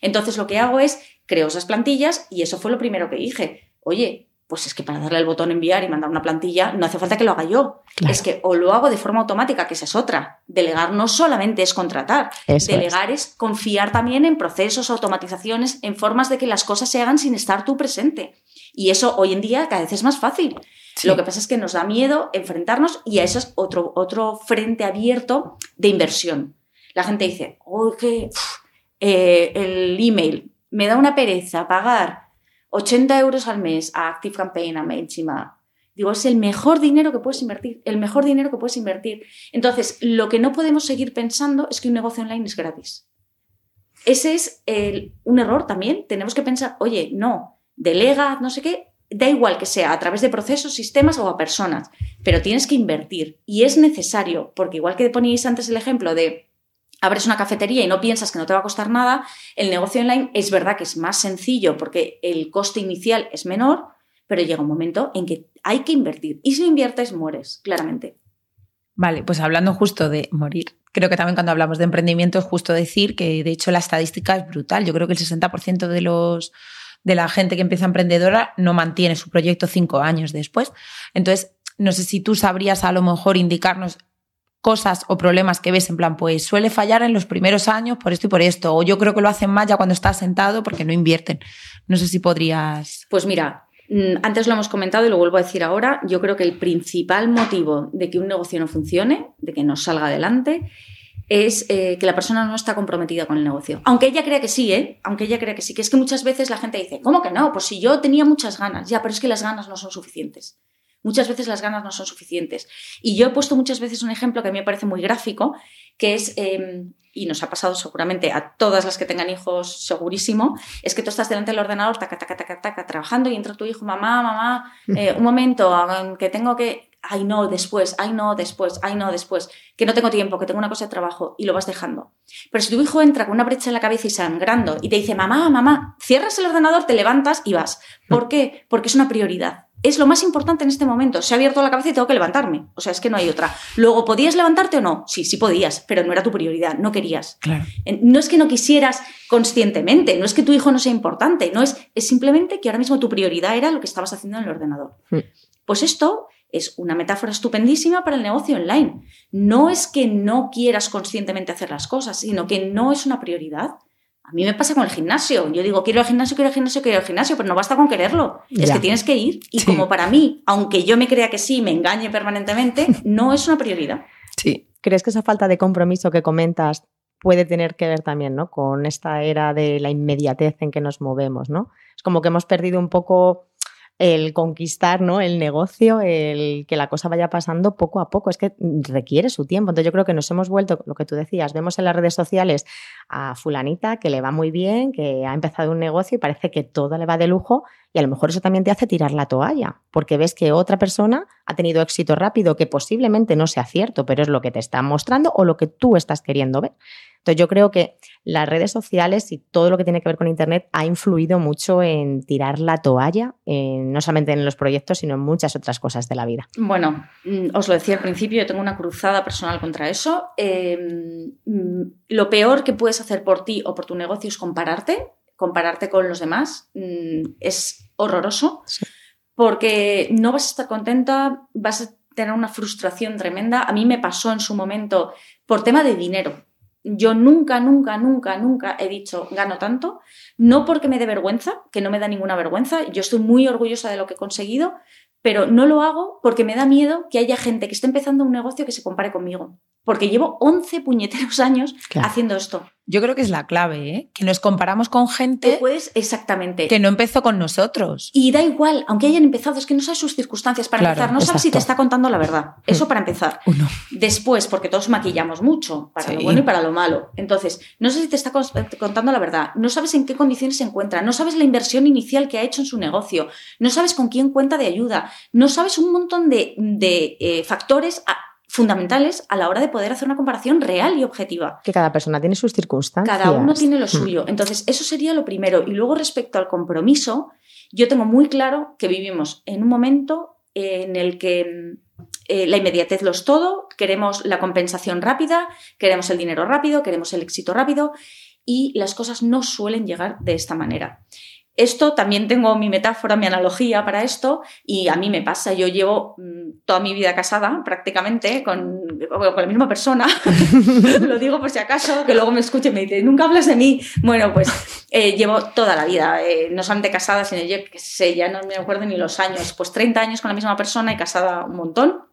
Entonces lo que hago es creo esas plantillas y eso fue lo primero que dije. Oye, pues es que para darle el botón enviar y mandar una plantilla no hace falta que lo haga yo. Es que o lo hago de forma automática, que esa es otra. Delegar no solamente es contratar. Delegar es. confiar también en procesos, automatizaciones, en formas de que las cosas se hagan sin estar tú presente. Y eso hoy en día cada vez es más fácil. Lo que pasa es que nos da miedo enfrentarnos y a eso es otro, otro frente abierto de inversión. La gente dice, oye, eh, el email, me da una pereza pagar 80 euros al mes a Active Campaign, a MailChimp, digo, es el mejor dinero que puedes invertir, el mejor dinero que puedes invertir. Entonces, lo que no podemos seguir pensando es que un negocio online es gratis. Ese es un error también. Tenemos que pensar, oye, no, delega, no sé qué, da igual que sea a través de procesos, sistemas o a personas, pero tienes que invertir y es necesario, porque igual que poníais antes el ejemplo de abres una cafetería y no piensas que no te va a costar nada, el negocio online es verdad que es más sencillo porque el coste inicial es menor, pero llega un momento en que hay que invertir. Y si no inviertes, mueres, claramente. Vale, pues hablando justo de morir, creo que también cuando hablamos de emprendimiento es justo decir que de hecho la estadística es brutal. Yo creo que el 60% de los de la gente que empieza emprendedora no mantiene su proyecto cinco años después. Entonces, no sé si tú sabrías a lo mejor indicarnos cosas o problemas que ves en plan, pues suele fallar en los primeros años por esto y por esto, o yo creo que lo hacen más ya cuando estás sentado porque no invierten. No sé si podrías... Pues mira, mm, antes lo hemos comentado y lo vuelvo a decir ahora, yo creo que el principal motivo de que un negocio no funcione, de que no salga adelante, es eh, que la persona no está comprometida con el negocio. Aunque ella crea que sí, ¿eh? Aunque ella crea que sí, que es que muchas veces la gente dice, ¿cómo que no? Pues si yo tenía muchas ganas, ya, pero es que las ganas no son suficientes. Muchas veces las ganas no son suficientes. Y yo he puesto muchas veces un ejemplo que a mí me parece muy gráfico, que es, em, y nos ha pasado seguramente a todas las que tengan hijos, segurísimo, es que tú estás delante del ordenador, taca, taca, taca, taca, trabajando y entra tu hijo, mamá, mamá, eh, un momento, que tengo que, ay no, después, ay no, después, ay no, después, que no tengo tiempo, que tengo una cosa de trabajo y lo vas dejando. Pero si tu hijo entra con una brecha en la cabeza y sangrando y te dice, mamá, mamá, cierras el ordenador, te levantas y vas. ¿Por qué? Porque es una prioridad es lo más importante en este momento. Se ha abierto la cabeza y tengo que levantarme. O sea, es que no hay otra. Luego, ¿podías levantarte o no? Sí, sí podías, pero no era tu prioridad, no querías. Claro. No es que no quisieras conscientemente, no es que tu hijo no sea importante, no es, es simplemente que ahora mismo tu prioridad era lo que estabas haciendo en el ordenador. Hmm. Pues esto es una metáfora estupendísima para el negocio online. No es que no quieras conscientemente hacer las cosas, sino que no es una prioridad. A mí me pasa con el gimnasio. Yo digo, quiero el gimnasio, quiero el gimnasio, quiero el gimnasio, pero no basta con quererlo. Es que tienes que ir. Y como para mí, aunque yo me crea que sí, me engañe permanentemente, no es una prioridad. Sí. ¿Crees que esa falta de compromiso que comentas puede tener que ver también ¿no? con esta era de la inmediatez en que nos movemos? ¿no? Es como que hemos perdido un poco el conquistar ¿no? el negocio, el que la cosa vaya pasando poco a poco. Es que requiere su tiempo. Entonces yo creo que nos hemos vuelto, lo que tú decías, vemos en las redes sociales a fulanita que le va muy bien, que ha empezado un negocio y parece que todo le va de lujo y a lo mejor eso también te hace tirar la toalla, porque ves que otra persona ha tenido éxito rápido que posiblemente no sea cierto, pero es lo que te está mostrando o lo que tú estás queriendo ver. Entonces yo creo que las redes sociales y todo lo que tiene que ver con Internet ha influido mucho en tirar la toalla, no solamente en los proyectos, sino en muchas otras cosas de la vida. Bueno, mm, os lo decía al principio, yo tengo una cruzada personal contra eso. Em, mm, lo peor que puedes hacer por ti o por tu negocio es compararte, compararte con los demás. Mm, es horroroso. Porque no vas a estar contenta, vas a tener una frustración tremenda. A mí me pasó en su momento por tema de dinero. Yo nunca, nunca, nunca, nunca he dicho gano tanto, no porque me dé vergüenza, que no me da ninguna vergüenza, yo estoy muy orgullosa de lo que he conseguido, pero no lo hago porque me da miedo que haya gente que esté empezando un negocio que se compare conmigo porque llevo 11 puñeteros años haciendo esto. Yo creo que es la clave, ¿eh? que nos comparamos con gente puedes, exactamente. que no empezó con nosotros. Y da igual, aunque hayan empezado, es que no sabes sus circunstancias para empezar, no sabes si te está contando la verdad. Mm. Eso para empezar. Uno. Después, porque todos maquillamos mucho, para lo bueno y para lo malo. Entonces, no sé si te está contando la verdad, no sabes en qué condiciones se encuentra, no sabes la inversión inicial que ha hecho en su negocio, no sabes con quién cuenta de ayuda, no sabes un montón de, de eh, factores fundamentales a la hora de poder hacer una comparación real y objetiva. Que cada persona tiene sus circunstancias. Cada uno tiene lo Mm. suyo. Entonces, eso sería lo primero. Y luego, respecto al compromiso, yo tengo muy claro que vivimos en un momento en el que eh, la inmediatez lo es todo, queremos la compensación rápida, queremos el dinero rápido, queremos el éxito rápido y las cosas no suelen llegar de esta manera. Esto también tengo mi metáfora, mi analogía para esto y a mí me pasa. Yo llevo mm, toda mi vida casada prácticamente con, con la misma persona. Lo digo por si acaso, que luego me escuche y me dice, nunca hablas de mí. Bueno, pues eh, llevo toda la vida, eh, no solamente casada, sino yo que sé, ya no me acuerdo ni los años, pues 30 años con la misma persona y casada un montón.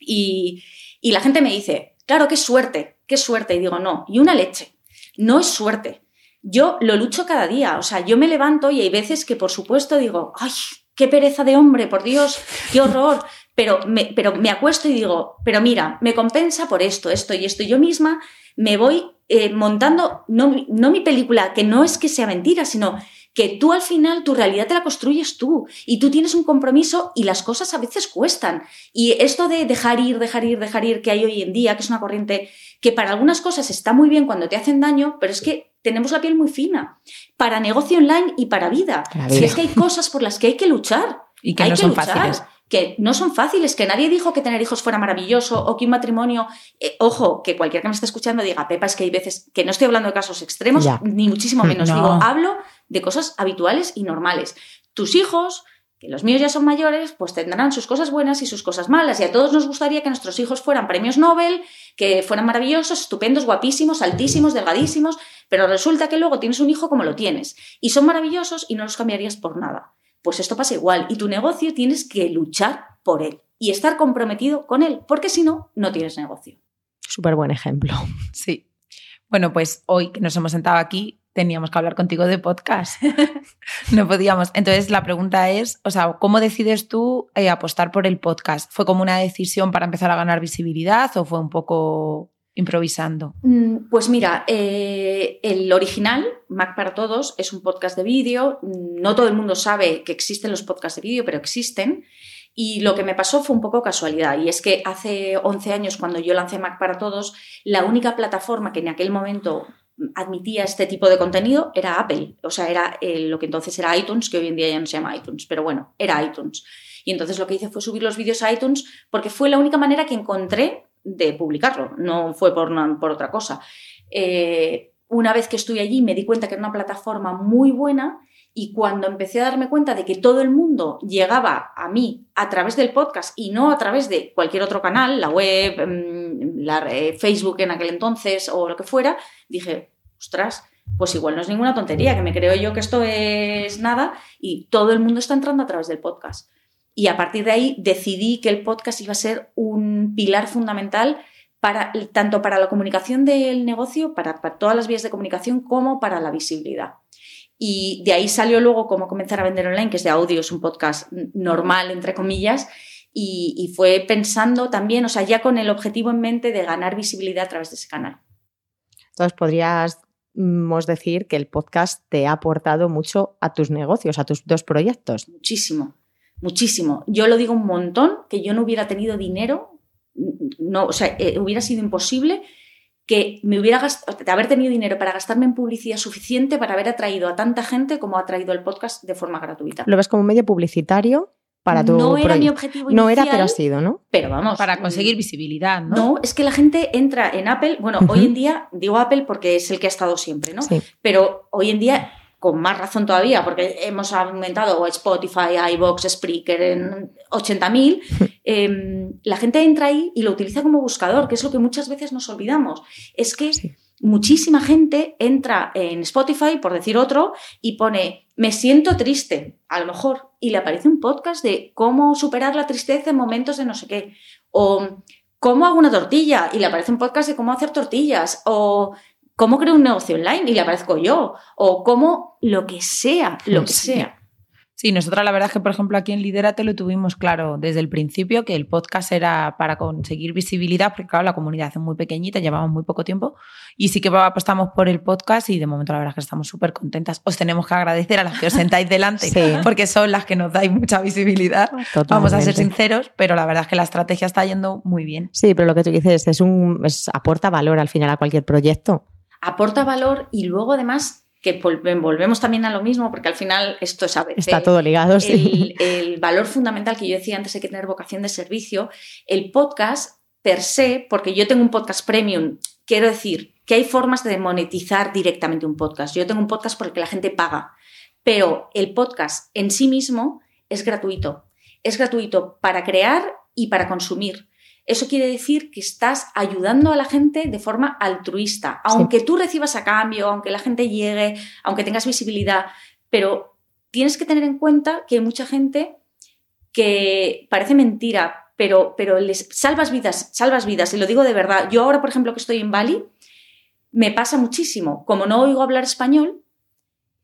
Y, y la gente me dice, claro, qué suerte, qué suerte. Y digo, no, y una leche. No es suerte. Yo lo lucho cada día. O sea, yo me levanto y hay veces que, por supuesto, digo, ay, qué pereza de hombre, por Dios, qué horror. Pero me, pero me acuesto y digo, pero mira, me compensa por esto, esto y esto. Yo misma me voy eh, montando, no, no mi película, que no es que sea mentira, sino que tú al final tu realidad te la construyes tú y tú tienes un compromiso y las cosas a veces cuestan. Y esto de dejar ir, dejar ir, dejar ir que hay hoy en día, que es una corriente que para algunas cosas está muy bien cuando te hacen daño, pero es que tenemos la piel muy fina para negocio online y para vida. Si es que hay cosas por las que hay que luchar. Y que hay no que son luchar, fáciles. Que no son fáciles, que nadie dijo que tener hijos fuera maravilloso o que un matrimonio. eh, ojo, que cualquiera que me esté escuchando diga, Pepa, es que hay veces que no estoy hablando de casos extremos, Ya. ni muchísimo menos. No. Digo, hablo de cosas habituales y normales. Tus hijos, que los míos ya son mayores, pues tendrán sus cosas buenas y sus cosas malas. Y a todos nos gustaría que nuestros hijos fueran premios Nobel, que fueran maravillosos, estupendos, guapísimos, altísimos, delgadísimos, pero resulta que luego tienes un hijo como lo tienes. Y son maravillosos y no los cambiarías por nada. Pues esto pasa igual. Y tu negocio tienes que luchar por él y estar comprometido con él, porque si no, no tienes negocio. Súper buen ejemplo. Sí. Bueno, pues hoy que nos hemos sentado aquí, teníamos que hablar contigo de podcast. no podíamos. Entonces, la pregunta es, o sea, ¿cómo decides tú eh, apostar por el podcast? ¿Fue como una decisión para empezar a ganar visibilidad o fue un poco improvisando? Mm, Pues mira, eh, el original, Mac para Todos, es un podcast de vídeo. No todo el mundo sabe que existen los podcasts de vídeo, pero existen. Y lo que me pasó fue un poco casualidad. Y es que hace 11 años, cuando yo lancé Mac para Todos, la única plataforma que en aquel momento admitía este tipo de contenido era Apple. O sea, era eh, lo que entonces era iTunes, que hoy en día ya no se llama iTunes, pero bueno, era iTunes. Y entonces lo que hice fue subir los vídeos a iTunes porque fue la única manera que encontré de publicarlo, no fue por, na- por otra cosa. Eh, una vez que estuve allí me di cuenta que era una plataforma muy buena y cuando empecé a darme cuenta de que todo el mundo llegaba a mí a través del podcast y no a través de cualquier otro canal, la web, mm, la, eh, Facebook en aquel entonces o lo que fuera, dije, ostras, pues igual no es ninguna tontería, que me creo yo que esto es nada y todo el mundo está entrando a través del podcast. Y a partir de ahí decidí que el podcast iba a ser un pilar fundamental para, tanto para la comunicación del negocio, para, para todas las vías de comunicación, como para la visibilidad. Y de ahí salió luego cómo comenzar a vender online, que es de audio, es un podcast normal, entre comillas, y, y fue pensando también, o sea, ya con el objetivo en mente de ganar visibilidad a través de ese canal. Entonces podríamos decir que el podcast te ha aportado mucho a tus negocios, a tus dos proyectos. Muchísimo, muchísimo. Yo lo digo un montón, que yo no hubiera tenido dinero, no, o sea, eh, hubiera sido imposible que me hubiera gastado, de haber tenido dinero para gastarme en publicidad suficiente para haber atraído a tanta gente como ha atraído el podcast de forma gratuita. ¿Lo ves como un medio publicitario para tu no era mi objetivo No era, pero ha sido, ¿no? pero vamos. Para conseguir visibilidad, ¿no? No, es que la gente entra en Apple, bueno, hoy en día digo Apple porque es el que ha estado siempre, ¿no? Sí. Pero hoy en día, con más razón todavía, porque hemos aumentado Spotify, iBox, Spreaker en 80.000, eh, la gente entra ahí y lo utiliza como buscador, que es lo que muchas veces nos olvidamos. Es que Sí. muchísima gente entra en Spotify, por decir otro, y pone, me siento triste, a lo mejor, y le aparece un podcast de cómo superar la tristeza en momentos de no sé qué. O cómo hago una tortilla y le aparece un podcast de cómo hacer tortillas o cómo creo un negocio online y le aparezco yo o cómo lo que sea, lo que Sí. sea. Sí, nosotros la verdad es que, por ejemplo, aquí en Liderate lo tuvimos claro desde el principio que el podcast era para conseguir visibilidad, porque claro, la comunidad es muy pequeñita, llevamos muy poco tiempo y sí que apostamos por el podcast y de momento la verdad es que estamos súper contentas. Os tenemos que agradecer a las que os sentáis delante porque son las que nos dais mucha visibilidad. Vamos a ser sinceros, pero la verdad es que la estrategia está yendo muy bien. Sí, pero lo que tú dices es un aporta valor al final a cualquier proyecto. Aporta valor y luego además que volvemos también a lo mismo, porque al final esto es a veces. Está todo ligado, sí. El, valor fundamental que yo decía antes hay que tener vocación de servicio. El podcast, per se, porque yo tengo un podcast premium, quiero decir que hay formas de monetizar directamente un podcast. Yo tengo un podcast porque la gente paga, pero el podcast en sí mismo es gratuito. Es gratuito para crear y para consumir. Eso quiere decir que estás ayudando a la gente de forma altruista, aunque tú recibas a cambio, aunque la gente llegue, aunque tengas visibilidad, pero tienes que tener en cuenta que hay mucha gente que parece mentira, pero, pero les salvas vidas, salvas vidas, y lo digo de verdad. Yo ahora, por ejemplo, que estoy en Bali, me pasa muchísimo. Como no oigo hablar español,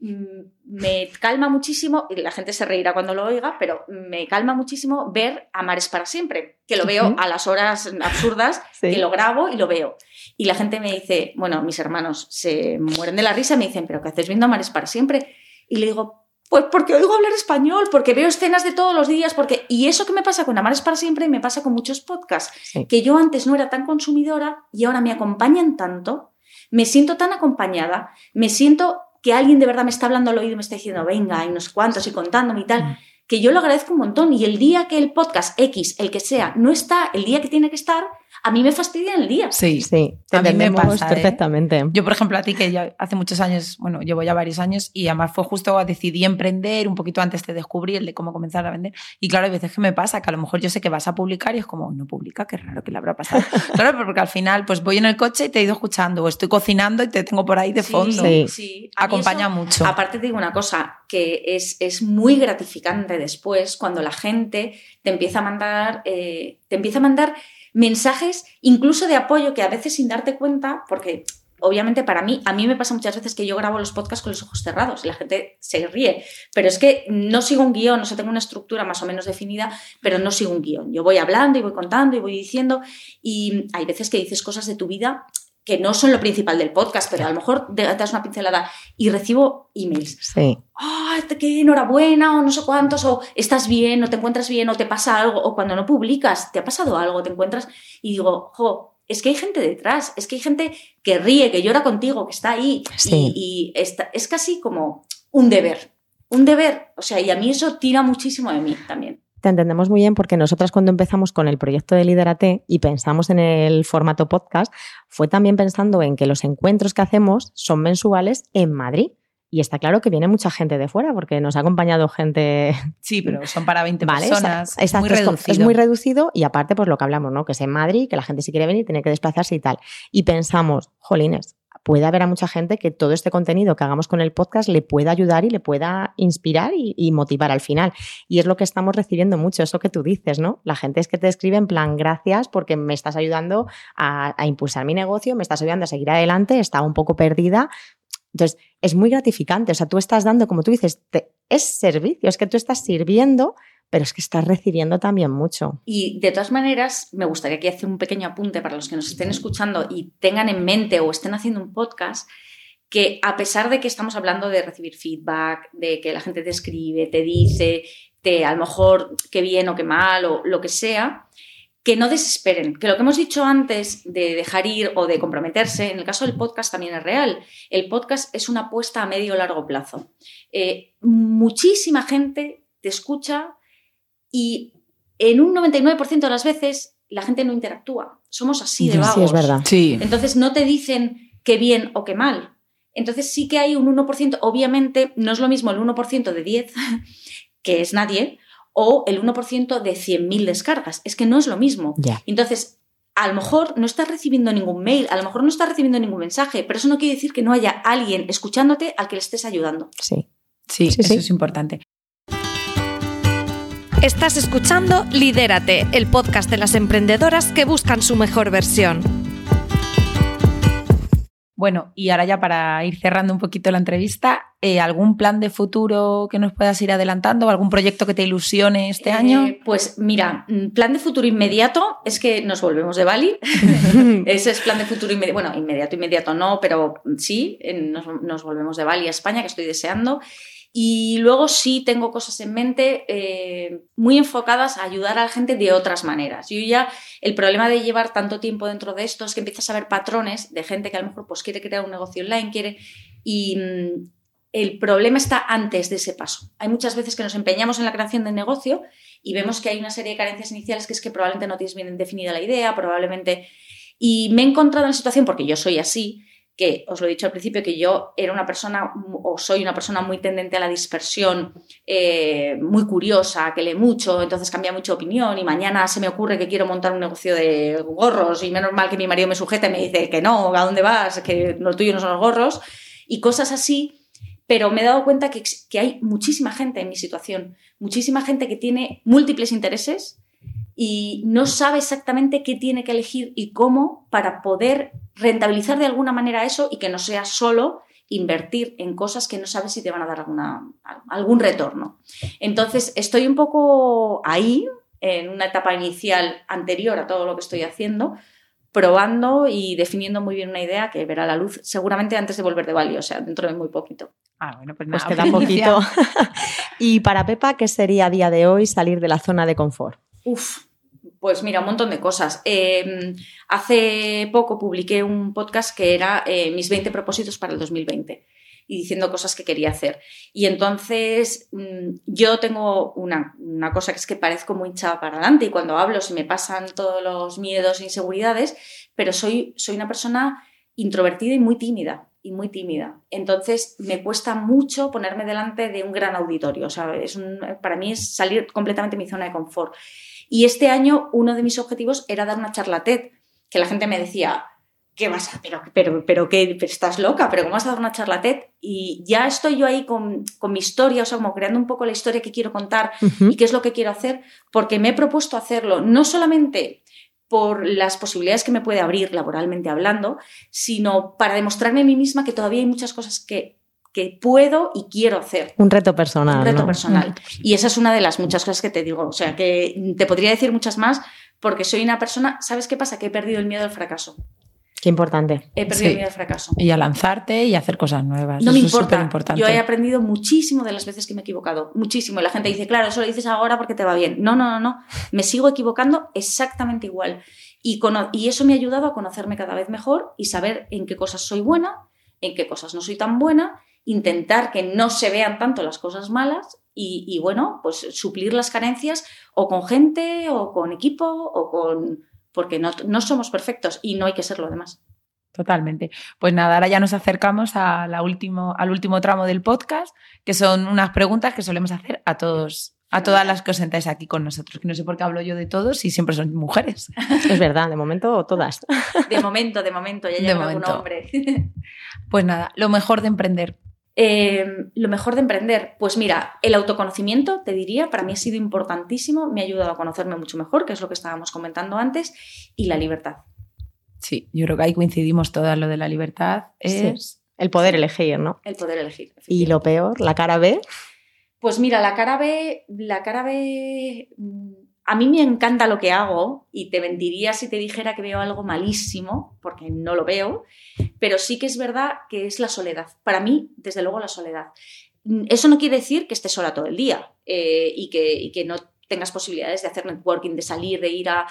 Mm, me calma muchísimo, y la gente se reirá cuando lo oiga, pero me calma muchísimo ver a Mares para siempre, que lo veo a las horas absurdas, que lo grabo y lo veo. Y la gente me dice, bueno, mis hermanos se mueren de la risa, me dicen, pero ¿qué haces viendo a Mares para siempre? Y le digo, pues porque oigo hablar español, porque veo escenas de todos los días, porque... Y eso que me pasa con Amares para siempre me pasa con muchos podcasts, que yo antes no era tan consumidora y ahora me acompañan tanto, me siento tan acompañada, me siento que alguien de verdad me está hablando al oído y me está diciendo, venga, y unos cuantos y contándome y tal, mm. que yo lo agradezco un montón. Y el día que el podcast X, el que sea, no está el día que tiene que estar, a mí me fastidia el día. Sí, sí, a mí me pasa ¿eh? perfectamente. Yo, por ejemplo, a ti que ya hace muchos años, bueno, llevo ya varios años y además fue justo decidí emprender un poquito antes de descubrir el de cómo comenzar a vender. Y claro, hay veces que me pasa que a lo mejor yo sé que vas a publicar y es como, no publica, qué raro que le habrá pasado. claro, porque al final pues voy en el coche y te he ido escuchando o estoy cocinando y te tengo por ahí de fondo. Sí, sí. Acompaña mucho. Aparte te digo una cosa, que es, es muy gratificante después cuando la gente te empieza a mandar, eh, te empieza a mandar mensajes incluso de apoyo que a veces sin darte cuenta, porque obviamente para mí, a mí me pasa muchas veces que yo grabo los podcasts con los ojos cerrados y la gente se ríe, pero es que no sigo un guion, no sé, tengo una estructura más o menos definida, pero no sigo un guion. Yo voy hablando y voy contando y voy diciendo y hay veces que dices cosas de tu vida que no son lo principal del podcast, pero a lo mejor das una pincelada y recibo emails. Sí. ¡Ah, qué enhorabuena! O no sé cuántos, o estás bien, o te encuentras bien, o te pasa algo, o cuando no publicas, te ha pasado algo, te encuentras y digo, jo, es que hay gente detrás, es que hay gente que ríe, que llora contigo, que está ahí. Y, es casi como un deber, un deber. O sea, y a mí eso tira muchísimo de mí también. Te entendemos muy bien porque nosotras cuando empezamos con el proyecto de Liderate y pensamos en el formato podcast, fue también pensando en que los encuentros que hacemos son mensuales en Madrid. Y está claro que viene mucha gente de fuera porque nos ha acompañado gente. Sí, pero son para 20 personas. Es, muy reducido. es muy reducido y aparte, pues lo que hablamos, ¿no? Que es en Madrid, que la gente si quiere venir tiene que desplazarse y tal. Y pensamos, jolines, puede haber a mucha gente que todo este contenido que hagamos con el podcast le pueda ayudar y le pueda inspirar y, motivar al final. Y es lo que estamos recibiendo mucho, eso que tú dices, ¿no? La gente es que te escribe en plan, gracias porque me estás ayudando a, impulsar mi negocio, me estás ayudando a seguir adelante, estaba un poco perdida. Entonces, es muy gratificante. O sea, tú estás dando, como tú dices, es servicio, es que tú estás sirviendo pero es que estás recibiendo también mucho. Y de todas maneras, me gustaría que hacer un pequeño apunte para los que nos estén escuchando y tengan en mente o estén haciendo un podcast, que a pesar de que estamos hablando de recibir feedback, de que la gente te escribe, te dice, te a lo mejor qué bien o qué mal o lo que sea, que no desesperen, que lo que hemos dicho antes de dejar ir o de comprometerse, en el caso del podcast también es real. El podcast es una apuesta a medio o largo plazo. Eh, muchísima gente te escucha y en un 99% de las veces la gente no interactúa. Somos así de vagos. Sí, es verdad. Sí. Entonces no te dicen qué bien o qué mal. Entonces sí que hay un 1%, obviamente no es lo mismo el 1% de 10, que es nadie, o el 1% de 100.000 descargas. Es que no es lo mismo. Entonces, a lo mejor no estás recibiendo ningún mail, a lo mejor no estás recibiendo ningún mensaje, pero eso no quiere decir que no haya alguien escuchándote al que le estés ayudando. Sí. Sí, eso es importante. Estás escuchando Lidérate, el podcast de las emprendedoras que buscan su mejor versión. Bueno, y ahora ya para ir cerrando un poquito la entrevista, eh, ¿algún plan de futuro que nos puedas ir adelantando? ¿Algún proyecto que te ilusione este Eh, año? Pues mira, mm, plan de futuro inmediato es que nos volvemos de Bali. Ese es plan de futuro inmediato. Bueno, inmediato, inmediato no, pero sí, nos, nos volvemos de Bali a España, que estoy deseando. Y luego sí tengo cosas en mente eh, muy enfocadas a ayudar a la gente de otras maneras. Yo ya, el problema de llevar tanto tiempo dentro de esto es que empiezas a ver patrones de gente que a lo mejor pues, quiere crear un negocio online, quiere... Y mm, el problema está antes de ese paso. Hay muchas veces que nos empeñamos en la creación de negocio y vemos que hay una serie de carencias iniciales que es que probablemente no tienes bien definida la idea, probablemente... Y me he encontrado en la situación, porque yo soy así, que os lo he dicho al principio, que yo era una persona o soy una persona muy tendente a la dispersión, eh, muy curiosa, que lee mucho, entonces cambia mucho de opinión y mañana se me ocurre que quiero montar un negocio de gorros y menos mal que mi marido me sujeta y me dice que no, ¿a dónde vas? Que lo tuyo no son los gorros y cosas así. Pero me he dado cuenta que, que hay muchísima gente en mi situación, muchísima gente que tiene múltiples intereses y no sabe exactamente qué tiene que elegir y cómo para poder rentabilizar de alguna manera eso y que no sea solo invertir en cosas que no sabes si te van a dar alguna, algún retorno. Entonces, estoy un poco ahí, en una etapa inicial anterior a todo lo que estoy haciendo, probando y definiendo muy bien una idea que verá la luz seguramente antes de volver de Bali, o sea, dentro de muy poquito. Ah, bueno, pues Pues nada, queda poquito. y para Pepa, ¿qué sería a día de hoy salir de la zona de confort? Uf, pues mira, un montón de cosas. Eh, hace poco publiqué un podcast que era eh, mis 20 propósitos para el 2020 y diciendo cosas que quería hacer. Y entonces mmm, yo tengo una, una, cosa que es que parezco muy hinchada para adelante y cuando hablo se me pasan todos los miedos e inseguridades, pero soy, soy una persona introvertida y muy tímida y muy tímida. Entonces me cuesta mucho ponerme delante de un gran auditorio. O sea, es para mí es salir completamente de mi zona de confort. Y este año uno de mis objetivos era dar una charla TED, que la gente me decía, ¿qué vas a? Pero, pero, pero, ¿qué? Pero estás loca, pero ¿cómo vas a dar una charla TED? Y ya estoy yo ahí con, con mi historia, o sea, como creando un poco la historia que quiero contar uh -huh. y qué es lo que quiero hacer, porque me he propuesto hacerlo no solamente por las posibilidades que me puede abrir laboralmente hablando, sino para demostrarme a mí misma que todavía hay muchas cosas que, que puedo y quiero hacer. Un reto personal. Un reto ¿no? personal. Y esa es una de las muchas cosas que te digo. O sea, que te podría decir muchas más porque soy una persona, ¿sabes qué pasa? Que he perdido el miedo al fracaso. Qué importante. He perdido sí. el miedo al fracaso. Y a lanzarte y a hacer cosas nuevas. No eso me importa. Es importante. Yo he aprendido muchísimo de las veces que me he equivocado. Muchísimo. Y la gente dice, claro, eso lo dices ahora porque te va bien. No, no, no, no. Me sigo equivocando exactamente igual. Y, y eso me ha ayudado a conocerme cada vez mejor y saber en qué cosas soy buena, en qué cosas no soy tan buena intentar que no se vean tanto las cosas malas y, y, bueno, pues suplir las carencias o con gente o con equipo o con... porque no, no somos perfectos y no hay que serlo además. Totalmente. Pues nada, ahora ya nos acercamos a la último, al último tramo del podcast, que son unas preguntas que solemos hacer a todos, a todas las que os sentáis aquí con nosotros. Que no sé por qué hablo yo de todos y siempre son mujeres. Es verdad, de momento todas. De momento, de momento, ya llega algún hombre. Pues nada, lo mejor de emprender. Eh, lo mejor de emprender, pues mira, el autoconocimiento, te diría, para mí ha sido importantísimo, me ha ayudado a conocerme mucho mejor, que es lo que estábamos comentando antes, y la libertad. Sí, yo creo que ahí coincidimos todas. Lo de la libertad es. Sí. El poder elegir, ¿no? El poder elegir. Y lo peor, la cara B. Pues mira, la cara B, la cara B. A mí me encanta lo que hago y te mentiría si te dijera que veo algo malísimo, porque no lo veo, pero sí que es verdad que es la soledad. Para mí, desde luego, la soledad. Eso no quiere decir que estés sola todo el día eh, y, que, y que no tengas posibilidades de hacer networking, de salir, de ir a...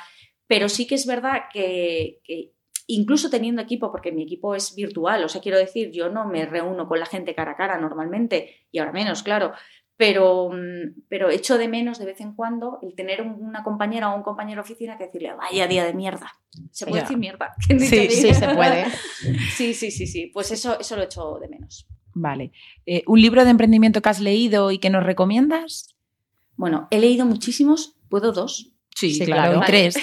Pero sí que es verdad que, que incluso teniendo equipo, porque mi equipo es virtual, o sea, quiero decir, yo no me reúno con la gente cara a cara normalmente, y ahora menos, claro, pero, pero echo de menos de vez en cuando el tener una compañera o un compañero de oficina que decirle, vaya día de mierda. ¿Se puede Ya. decir mierda? Sí, sí, se puede. Sí, sí, sí, sí. Pues eso, eso lo echo de menos. Vale. Eh, ¿Un libro de emprendimiento que has leído y que nos recomiendas? Bueno, he leído muchísimos, ¿puedo dos? Sí, Sí, claro. claro. ¿y Vale. tres?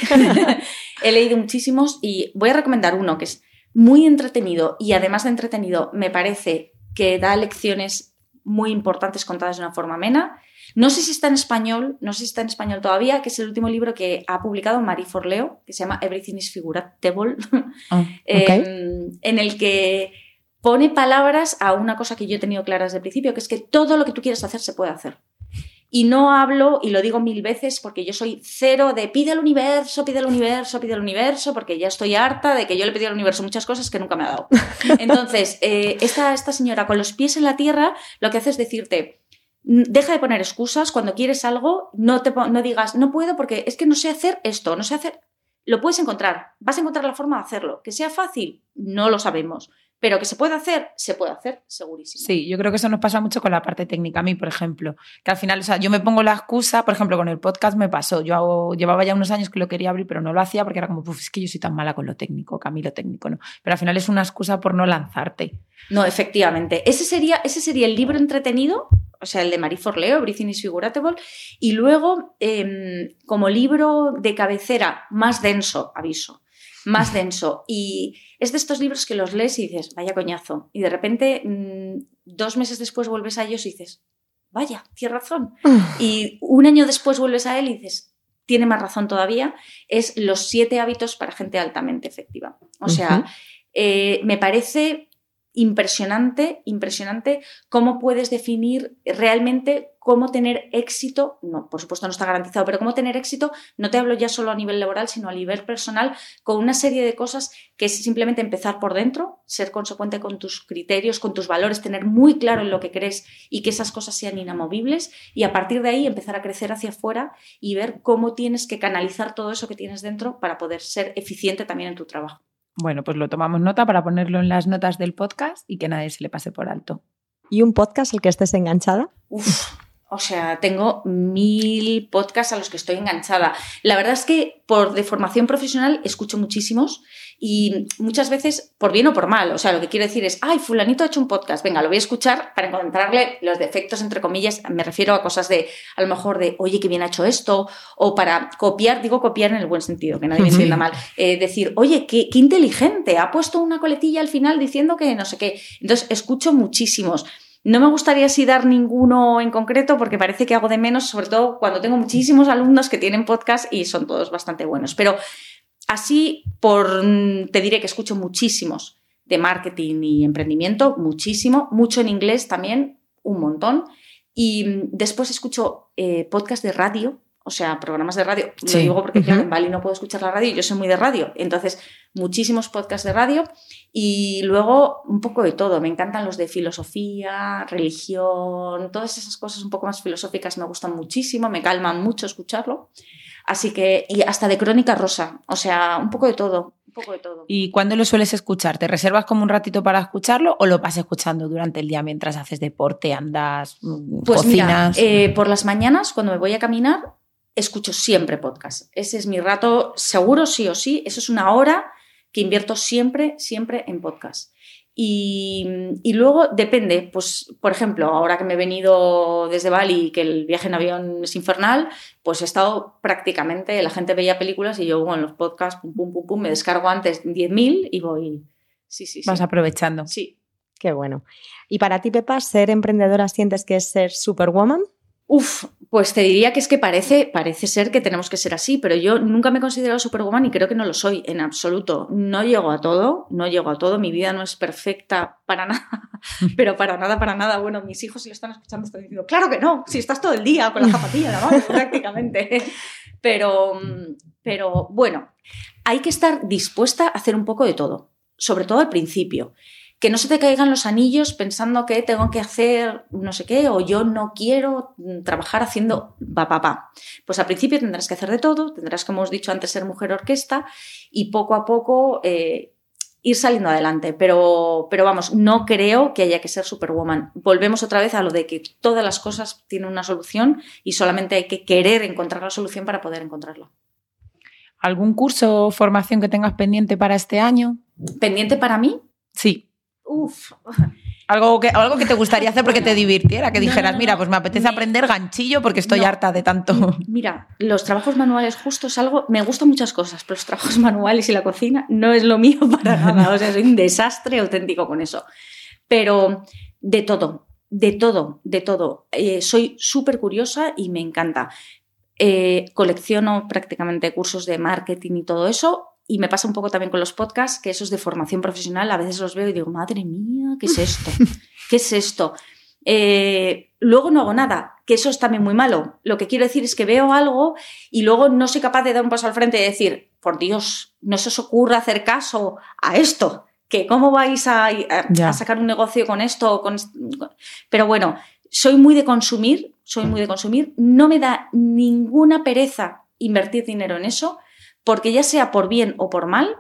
he leído muchísimos y voy a recomendar uno que es muy entretenido y además de entretenido me parece que da lecciones muy importantes contadas de una forma amena. No sé si está en español, no sé si está en español todavía, que es el último libro que ha publicado Marie Forleo, que se llama Everything is Figuratable, eh, en el que pone palabras a una cosa que yo he tenido clara desde el principio, que es que todo lo que tú quieres hacer se puede hacer. Y no hablo, y lo digo mil veces, porque yo soy cero de pide al universo, pide al universo, pide al universo, porque ya estoy harta de que yo le pedí al universo muchas cosas que nunca me ha dado. Entonces, eh, esta, esta señora con los pies en la tierra lo que hace es decirte, deja de poner excusas, cuando quieres algo, no, te, no digas, no puedo porque es que no sé hacer esto, no sé hacer... Lo puedes encontrar, vas a encontrar la forma de hacerlo. Que sea fácil, no lo sabemos pero que se puede hacer, se puede hacer, segurísimo. Sí, yo creo que eso nos pasa mucho con la parte técnica. A mí, por ejemplo, que al final, o sea, yo me pongo la excusa, por ejemplo, con el podcast me pasó. Yo llevaba ya unos años que lo quería abrir, pero no lo hacía porque era como, es que yo soy tan mala con lo técnico, que a mí lo técnico no. Pero al final es una excusa por no lanzarte. No, efectivamente. Ese sería, ese sería el libro entretenido, o sea, el de Marie Forleo, Everything is Figuratable. Y luego, em, como libro de cabecera más denso, aviso más denso. Y es de estos libros que los lees y dices, vaya coñazo. Y de repente, mm, dos meses después vuelves a ellos y dices, vaya, tiene razón. y un año después vuelves a él y dices, tiene más razón todavía. Es Los siete hábitos para gente altamente efectiva. O sea, eh, me parece impresionante, impresionante cómo puedes definir realmente cómo tener éxito, no, por supuesto no está garantizado, pero cómo tener éxito, no te hablo ya solo a nivel laboral, sino a nivel personal, con una serie de cosas que es simplemente empezar por dentro, ser consecuente con tus criterios, con tus valores, tener muy claro en lo que crees y que esas cosas sean inamovibles y a partir de ahí empezar a crecer hacia afuera y ver cómo tienes que canalizar todo eso que tienes dentro para poder ser eficiente también en tu trabajo. Bueno, pues lo tomamos nota para ponerlo en las notas del podcast y que nadie se le pase por alto. ¿Y un podcast al que estés enganchada? Uf, o sea, tengo mil podcasts a los que estoy enganchada. La verdad es que por de formación profesional escucho muchísimos y muchas veces por bien o por mal. O sea, lo que quiero decir es, ay, fulanito ha hecho un podcast, venga, lo voy a escuchar para encontrarle los defectos, entre comillas. Me refiero a cosas de, a lo mejor de, oye, qué bien ha hecho esto, o para copiar, digo copiar en el buen sentido, que nadie me entienda mal. Eh, decir, oye, qué, qué inteligente, ha puesto una coletilla al final diciendo que no sé qué. Entonces, escucho muchísimos. No me gustaría así dar ninguno en concreto porque parece que hago de menos, sobre todo cuando tengo muchísimos alumnos que tienen podcast y son todos bastante buenos. Pero Así, por, te diré que escucho muchísimos de marketing y emprendimiento, muchísimo, mucho en inglés también, un montón. Y después escucho eh, podcast de radio, o sea, programas de radio. Lo digo porque, claro, en Bali no puedo escuchar la radio y yo soy muy de radio. Entonces, muchísimos podcasts de radio y luego un poco de todo. Me encantan los de filosofía, religión, todas esas cosas un poco más filosóficas me gustan muchísimo, me calman mucho escucharlo. Así que, y hasta de crónica rosa, o sea, un poco de todo. Un poco de todo. ¿Y cuándo lo sueles escuchar? ¿Te reservas como un ratito para escucharlo o lo vas escuchando durante el día mientras haces deporte, andas, mm, pues cocinas? Eh, por las mañanas, cuando me voy a caminar, escucho siempre podcast. Ese es mi rato seguro, sí o sí. Eso es una hora que invierto siempre, siempre en podcast. Y, luego depende, pues por ejemplo, ahora que me he venido desde Bali y que el viaje en avión es infernal, pues he estado prácticamente, la gente veía películas y yo en los podcasts, pum, pum, pum, pum, me descargo antes 10.000 y voy. Sí, sí, sí. Vas aprovechando. Sí. Qué bueno. ¿Y para ti, Pepa, ser emprendedora sientes que es ser superwoman? Uf, pues te diría que es que parece, parece ser que tenemos que ser así, pero yo nunca me he considerado superwoman y creo que no lo soy en absoluto. No llego a todo, no llego a todo, mi vida no es perfecta para nada, pero para nada, para nada. Bueno, mis hijos si lo están escuchando están diciendo, claro que no, si estás todo el día con la zapatilla la mano, prácticamente. Pero, pero bueno, hay que estar dispuesta a hacer un poco de todo, sobre todo al principio que no se te caigan los anillos pensando que tengo que hacer no sé qué o yo no quiero trabajar haciendo pa, pa, pa. Pues al principio tendrás que hacer de todo, tendrás, como hemos dicho antes, ser mujer orquesta y poco a poco eh, ir saliendo adelante. Pero, pero vamos, no creo que haya que ser superwoman. Volvemos otra vez a lo de que todas las cosas tienen una solución y solamente hay que querer encontrar la solución para poder encontrarla. ¿Algún curso o formación que tengas pendiente para este año? ¿Pendiente para mí? Sí. Uf. Algo que, algo que te gustaría hacer porque te divirtiera, que dijeras, mira, pues me apetece aprender ganchillo porque estoy harta de tanto. Mira, los trabajos manuales justo es algo, me gustan muchas cosas, pero los trabajos manuales y la cocina no es lo mío para nada, o sea, soy un desastre auténtico con eso. Pero de todo, de todo, de todo. Eh, soy súper curiosa y me encanta. Eh, colecciono prácticamente cursos de marketing y todo eso y me pasa un poco también con los podcasts, que esos de formación profesional, a veces los veo y digo, madre mía, ¿qué es esto? ¿Qué es esto? Eh, luego no hago nada, que eso es también muy malo. Lo que quiero decir es que veo algo y luego no soy capaz de dar un paso al frente y decir, por Dios, no se os ocurra hacer caso a esto, que cómo vais a, a, sacar un negocio con esto. Con... Pero bueno, soy muy de consumir, soy muy de consumir, no me da ninguna pereza invertir dinero en eso, porque ya sea por bien o por mal,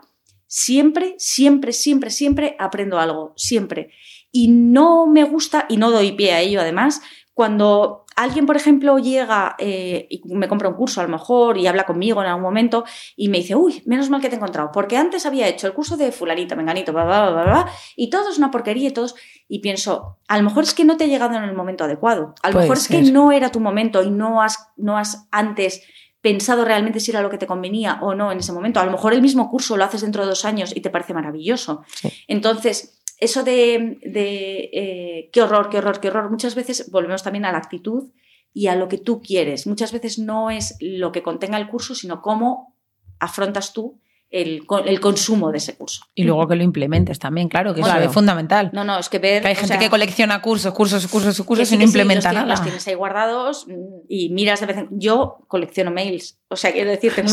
siempre, siempre, siempre, siempre aprendo algo, siempre. Y no me gusta, y no doy pie a ello además, cuando alguien, por ejemplo, llega eh, y me compra un curso a lo mejor y habla conmigo en algún momento y me dice, uy, menos mal que te he encontrado, porque antes había hecho el curso de fulanito, menganito, bla, bla, bla, bla, y todo es una porquería y todos, y pienso, a lo mejor es que no te ha llegado en el momento adecuado, a lo mejor es que no era tu momento y no has, no has antes pensado realmente si era lo que te convenía o no en ese momento. A lo mejor el mismo curso lo haces dentro de dos años y te parece maravilloso. Entonces, eso de, eh, qué horror, qué horror, qué horror, muchas veces volvemos también a la actitud y a lo que tú quieres. Muchas veces no es lo que contenga el curso, sino cómo afrontas tú el, el, consumo de ese curso. Y luego que lo implementes también, claro, que eso es fundamental. No, no, es que ver. hay gente que colecciona cursos, cursos, cursos, cursos y no implementa nada. Los tienes ahí guardados y miras de vez en Yo colecciono mails. O sea, quiero decir, tengo,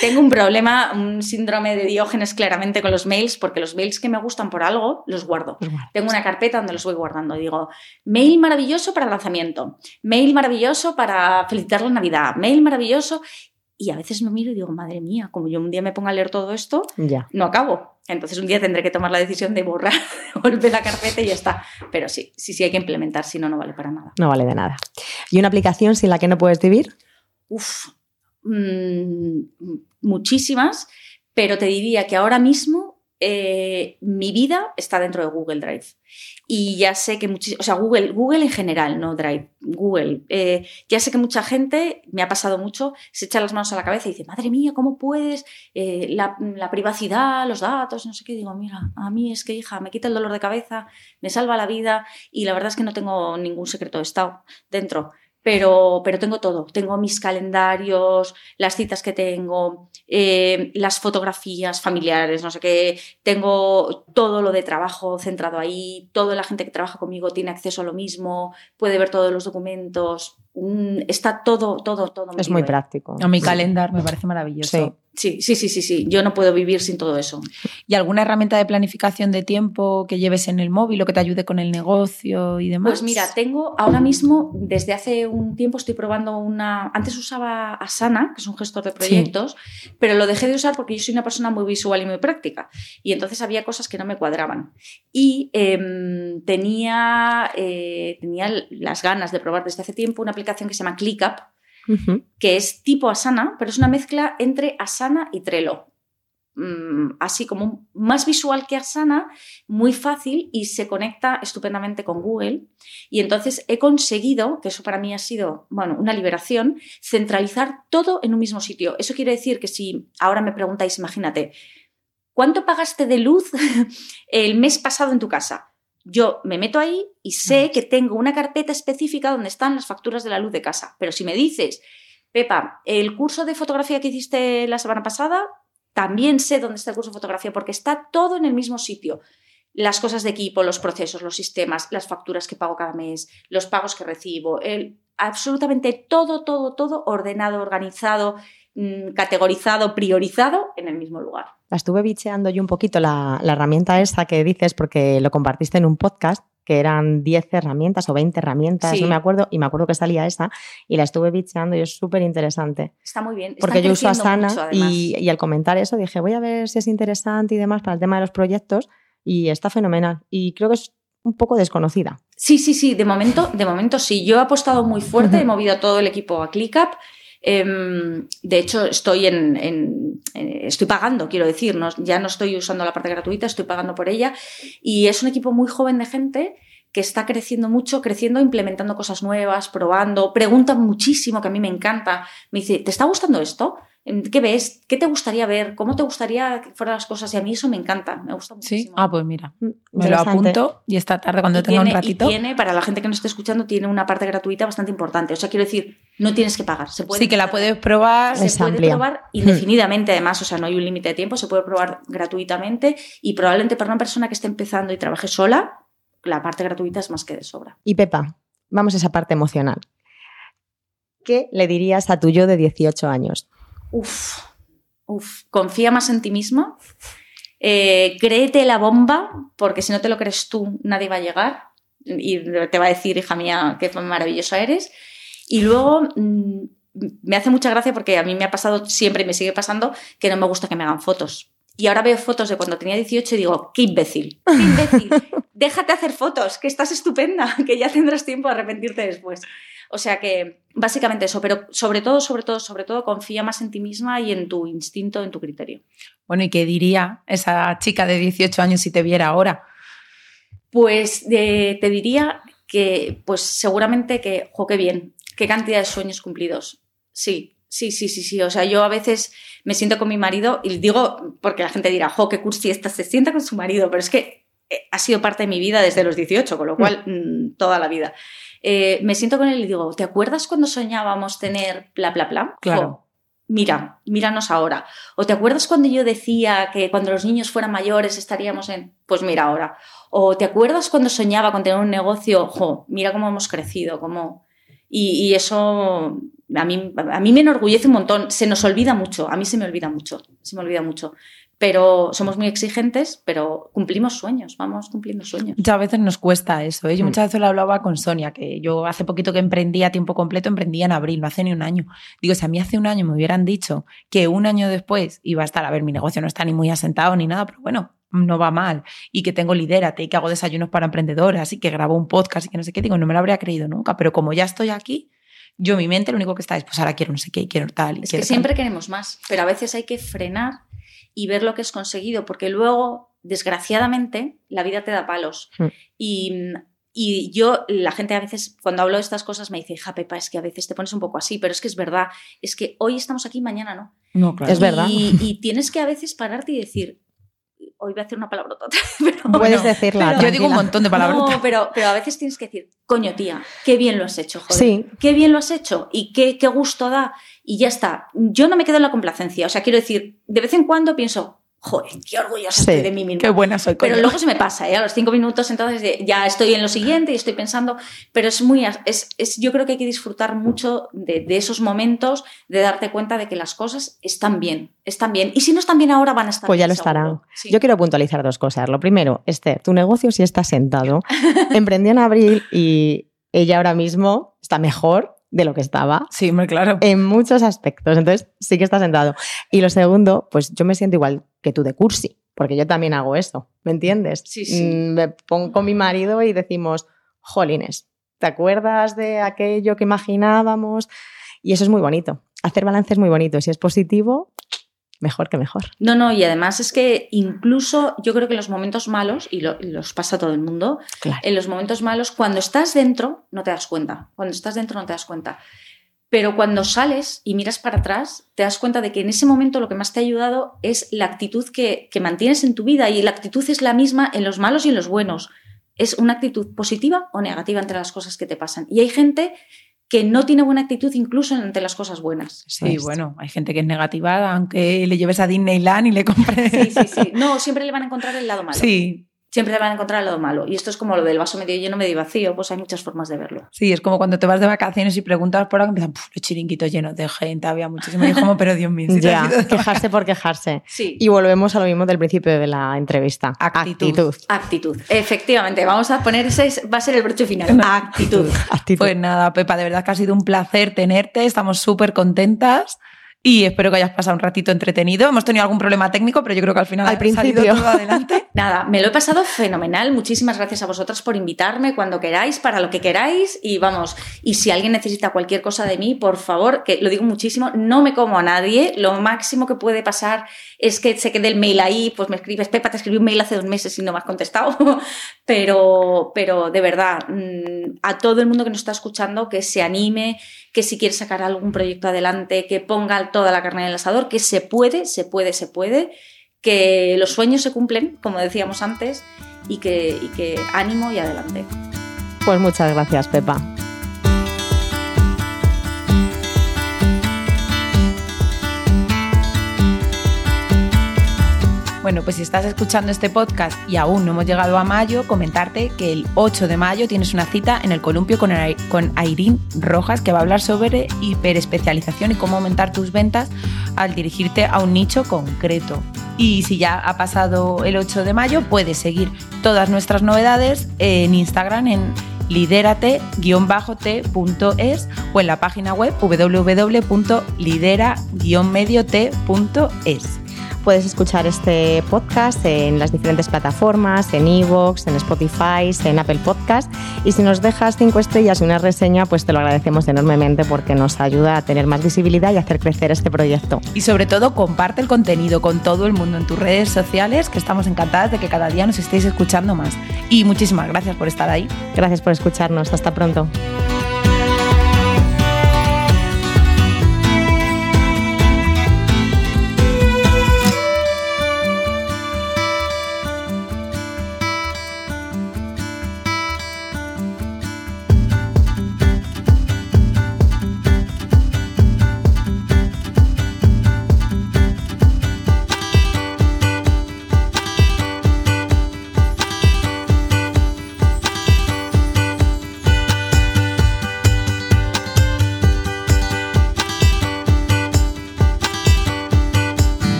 tengo, un problema, un síndrome de Diógenes claramente con los mails, porque los mails que me gustan por algo los guardo. Tengo una carpeta donde los voy guardando. Digo, mail maravilloso para lanzamiento, mail maravilloso para felicitar la Navidad, mail maravilloso. Y a veces me miro y digo, madre mía, como yo un día me ponga a leer todo esto, ya. no acabo. Entonces un día tendré que tomar la decisión de borrar, volver la carpeta y ya está. Pero sí, sí, sí hay que implementar, si no, no vale para nada. No vale de nada. ¿Y una aplicación sin la que no puedes vivir? Uf, mm, muchísimas, pero te diría que ahora mismo eh, mi vida está dentro de Google Drive. Y ya sé que muchísimo, o sea, Google, Google en general, no Drive, Google. Eh, ya sé que mucha gente, me ha pasado mucho, se echa las manos a la cabeza y dice, madre mía, ¿cómo puedes? Eh, la, la, privacidad, los datos, no sé qué. Digo, mira, a mí es que, hija, me quita el dolor de cabeza, me salva la vida y la verdad es que no tengo ningún secreto de Estado dentro pero, pero tengo todo. Tengo mis calendarios, las citas que tengo, eh, las fotografías familiares, no sé qué. Tengo todo lo de trabajo centrado ahí. Toda la gente que trabaja conmigo tiene acceso a lo mismo, puede ver todos los documentos. está todo, todo, todo. Es muy práctico. A mi calendario me parece maravilloso. Sí, sí, sí, sí, sí. Yo no puedo vivir sin todo eso. ¿Y alguna herramienta de planificación de tiempo que lleves en el móvil o que te ayude con el negocio y demás? Pues mira, tengo ahora mismo, desde hace un tiempo estoy probando una. Antes usaba Asana, que es un gestor de proyectos, pero lo dejé de usar porque yo soy una persona muy visual y muy práctica. Y entonces había cosas que no me cuadraban. Y em, tenía, eh, tenía las ganas de probar desde hace tiempo una aplicación que se llama ClickUp que es tipo Asana, pero es una mezcla entre Asana y Trello. Mm, así como más visual que Asana, muy fácil y se conecta estupendamente con Google. Y entonces he conseguido, que eso para mí ha sido bueno, una liberación, centralizar todo en un mismo sitio. Eso quiere decir que si ahora me preguntáis, imagínate, ¿cuánto pagaste de luz el mes pasado en tu casa? Yo me meto ahí y sé que tengo una carpeta específica donde están las facturas de la luz de casa. Pero si me dices, Pepa, el curso de fotografía que hiciste la semana pasada, también sé dónde está el curso de fotografía porque está todo en el mismo sitio. Las cosas de equipo, los procesos, los sistemas, las facturas que pago cada mes, los pagos que recibo, el, absolutamente todo, todo, todo ordenado, organizado, mm, categorizado, priorizado en el mismo lugar. La estuve bicheando yo un poquito la, herramienta esa que dices porque lo compartiste en un podcast que eran 10 herramientas o 20 herramientas, no me acuerdo, y me acuerdo que salía esa, y la estuve bicheando y es súper interesante. Está muy bien. Porque yo uso Asana y, y, al comentar eso dije, voy a ver si es interesante y demás para el tema de los proyectos, y está fenomenal. Y creo que es un poco desconocida. Sí, sí, sí, de momento, de momento sí. Yo he apostado muy fuerte, he movido a todo el equipo a ClickUp Em, de hecho, estoy, en, estoy pagando, quiero decir, ya no estoy usando la parte gratuita, estoy pagando por ella. Y es un equipo muy joven de gente que está creciendo mucho, creciendo, implementando cosas nuevas, probando, preguntan muchísimo, que a mí me encanta. Me dice, ¿te está gustando esto? ¿Qué ves? ¿Qué te gustaría ver? ¿Cómo te gustaría que fueran las cosas? Y a mí eso me encanta, me gusta muchísimo. Sí, ah, pues mira, me lo apunto y esta tarde cuando tenga un ratito. Y tiene, para la gente que nos esté escuchando, tiene una parte gratuita bastante importante. O sea, quiero decir, no tienes que pagar. Se puede sí, que la puedes probar. se Es puede amplia. probar indefinidamente, además, o sea, no hay un límite de tiempo, se puede probar gratuitamente y probablemente para una persona que esté empezando y trabaje sola, la parte gratuita es más que de sobra. Y Pepa, vamos a esa parte emocional. ¿Qué le dirías a tu yo de 18 años? Uf, uf, confía más en ti misma, eh, créete la bomba, porque si no te lo crees tú, nadie va a llegar y te va a decir, hija mía, qué maravillosa eres. Y luego mm, me hace mucha gracia porque a mí me ha pasado siempre y me sigue pasando que no me gusta que me hagan fotos. Y ahora veo fotos de cuando tenía 18 y digo, qué imbécil, qué imbécil. Déjate hacer fotos, que estás estupenda, que ya tendrás tiempo de arrepentirte después. O sea que básicamente eso, pero sobre todo, sobre todo, sobre todo, confía más en ti misma y en tu instinto, en tu criterio. Bueno, ¿y qué diría esa chica de 18 años si te viera ahora? Pues eh, te diría que, pues seguramente que, jo, qué bien, qué cantidad de sueños cumplidos. Sí, sí, sí, sí, sí. O sea, yo a veces me siento con mi marido y digo, porque la gente dirá, jo, qué cursi esta, se sienta con su marido, pero es que eh, ha sido parte de mi vida desde los 18, con lo cual mm, toda la vida. Eh, me siento con él y digo, ¿te acuerdas cuando soñábamos tener bla, bla, bla? Claro. Mira, míranos ahora. ¿O te acuerdas cuando yo decía que cuando los niños fueran mayores estaríamos en... Pues mira ahora. ¿O te acuerdas cuando soñaba con tener un negocio? Jo, mira cómo hemos crecido, cómo... Y, y eso a mí, a mí me enorgullece un montón. Se nos olvida mucho, a mí se me olvida mucho, se me olvida mucho. Pero somos muy exigentes, pero cumplimos sueños, vamos cumpliendo sueños. Muchas veces nos cuesta eso. ¿eh? Yo Mm. muchas veces lo hablaba con Sonia, que yo hace poquito que emprendí a tiempo completo, emprendí en abril, no hace ni un año. Digo, si a mí hace un año me hubieran dicho que un año después iba a estar, a ver, mi negocio no está ni muy asentado ni nada, pero bueno, no va mal. Y que tengo Lidérate y que hago desayunos para emprendedoras y que grabo un podcast y que no sé qué, digo, no me lo habría creído nunca. Pero como ya estoy aquí, yo mi mente lo único que está es, pues ahora quiero no sé qué y quiero tal. Y Es quiero que tal. siempre queremos más, pero a veces hay que frenar y ver lo que es conseguido, porque luego, desgraciadamente, la vida te da palos. Mm. Y, y yo, la gente a veces, cuando hablo de estas cosas, me dice, hija Pepa, es que a veces te pones un poco así, pero es que es verdad, es que hoy estamos aquí, mañana no. No, claro. Es verdad. Y, y tienes que a veces pararte y decir, hoy voy a hacer una palabrota, pero... Puedes decirla. Yo digo un montón de palabras. No, pero, pero a veces tienes que decir, coño, tía, qué bien lo has hecho, joder. Sí. Qué bien lo has hecho y qué, qué gusto da. Y ya está. Yo no me quedo en la complacencia. O sea, quiero decir, de vez en cuando pienso, joder, qué orgullosa Sí, estoy de mí misma. Qué buena soy. Pero luego se me pasa, ¿eh? a los cinco minutos entonces de- ya estoy en lo siguiente y estoy pensando, pero es muy, es, es, yo creo que hay que disfrutar mucho de, de esos momentos, de darte cuenta de que las cosas están bien, están bien. Y si no están bien ahora, van a estar Pues ya bien, lo estarán. Sí. Yo quiero puntualizar dos cosas. Lo primero, Esther, tu negocio sí está sentado. Emprendió en abril y ella ahora mismo está mejor de lo que estaba Sí, hombre, claro. en muchos aspectos. Entonces, sí que está sentado. Y lo segundo, pues yo me siento igual que tú de cursi, porque yo también hago eso, ¿me entiendes? Sí, sí. Mm, Me pongo con mi marido y decimos, jolines, ¿te acuerdas de aquello que imaginábamos? Y eso es muy bonito. Hacer balance es muy bonito. Si es positivo, mejor que mejor. No, no, y además es que incluso yo creo que en los momentos malos, y, lo- y los pasa a todo el mundo, Claro. en los momentos malos, cuando estás dentro, no te das cuenta. Cuando estás dentro, no te das cuenta. Pero cuando sales y miras para atrás, te das cuenta de que en ese momento lo que más te ha ayudado es la actitud que, que mantienes en tu vida. Y la actitud es la misma en los malos y en los buenos. Es una actitud positiva o negativa entre las cosas que te pasan. Y hay gente que no tiene buena actitud incluso ante las cosas buenas. Sí, bueno, hay gente que es negativa, aunque le lleves a Disneyland y le compres. Sí, sí, sí. No, siempre le van a encontrar el lado malo. Sí, siempre te van a encontrar el lado malo. Y esto es como lo del vaso medio lleno, medio vacío, pues hay muchas formas de verlo. sí, es como cuando te vas de vacaciones y preguntas por algo, empiezan "Puf, los chiringuitos llenos de gente, había muchísimo. Y como, pero Dios mío, si Ya, quejarse por quejarse. Sí. Y volvemos a lo mismo del principio de la entrevista. Actitud. Actitud. Efectivamente, vamos a poner ese, es- va a ser el broche final. Actitud. Actitud. Pues nada, Pepa, de verdad que ha sido un placer tenerte, estamos súper contentas y espero que hayas pasado un ratito entretenido. Hemos tenido algún problema técnico, pero yo creo que al final Al ha salido principio. todo adelante. Nada, me lo he pasado fenomenal. Muchísimas gracias a vosotras por invitarme cuando queráis, para lo que queráis. Y vamos, y si alguien necesita cualquier cosa de mí, por favor, que lo digo muchísimo, no me como a nadie. Lo máximo que puede pasar es que se quede el mail ahí, pues me escribes, Pepa, te escribí un mail hace dos meses y no me has contestado. Pero, pero de verdad, mm, a todo el mundo que nos está escuchando, que se anime, que si quiere sacar algún proyecto adelante, que ponga toda la carne en el asador, que se puede, se puede, se puede que los sueños se cumplen, como decíamos antes, y que, y que ánimo y adelante. Pues muchas gracias, Pepa. Bueno, pues si estás escuchando este podcast y aún no hemos llegado a mayo, comentarte que el 8 de mayo tienes una cita en el columpio con, con Airín Rojas que va a hablar sobre hiperespecialización y cómo aumentar tus ventas al dirigirte a un nicho concreto. Y si ya ha pasado el 8 de mayo, puedes seguir todas nuestras novedades en Instagram en liderate-t.es o en la página web www.lidera-medio-t.es. Puedes escuchar este podcast en las diferentes plataformas, en Evox, en Spotify, en Apple Podcast. Y si nos dejas cinco estrellas y una reseña, pues te lo agradecemos enormemente porque nos ayuda a tener más visibilidad y hacer crecer este proyecto. Y sobre todo, comparte el contenido con todo el mundo en tus redes sociales, que estamos encantadas de que cada día nos estéis escuchando más. Y muchísimas gracias por estar ahí. Gracias por escucharnos. Hasta pronto.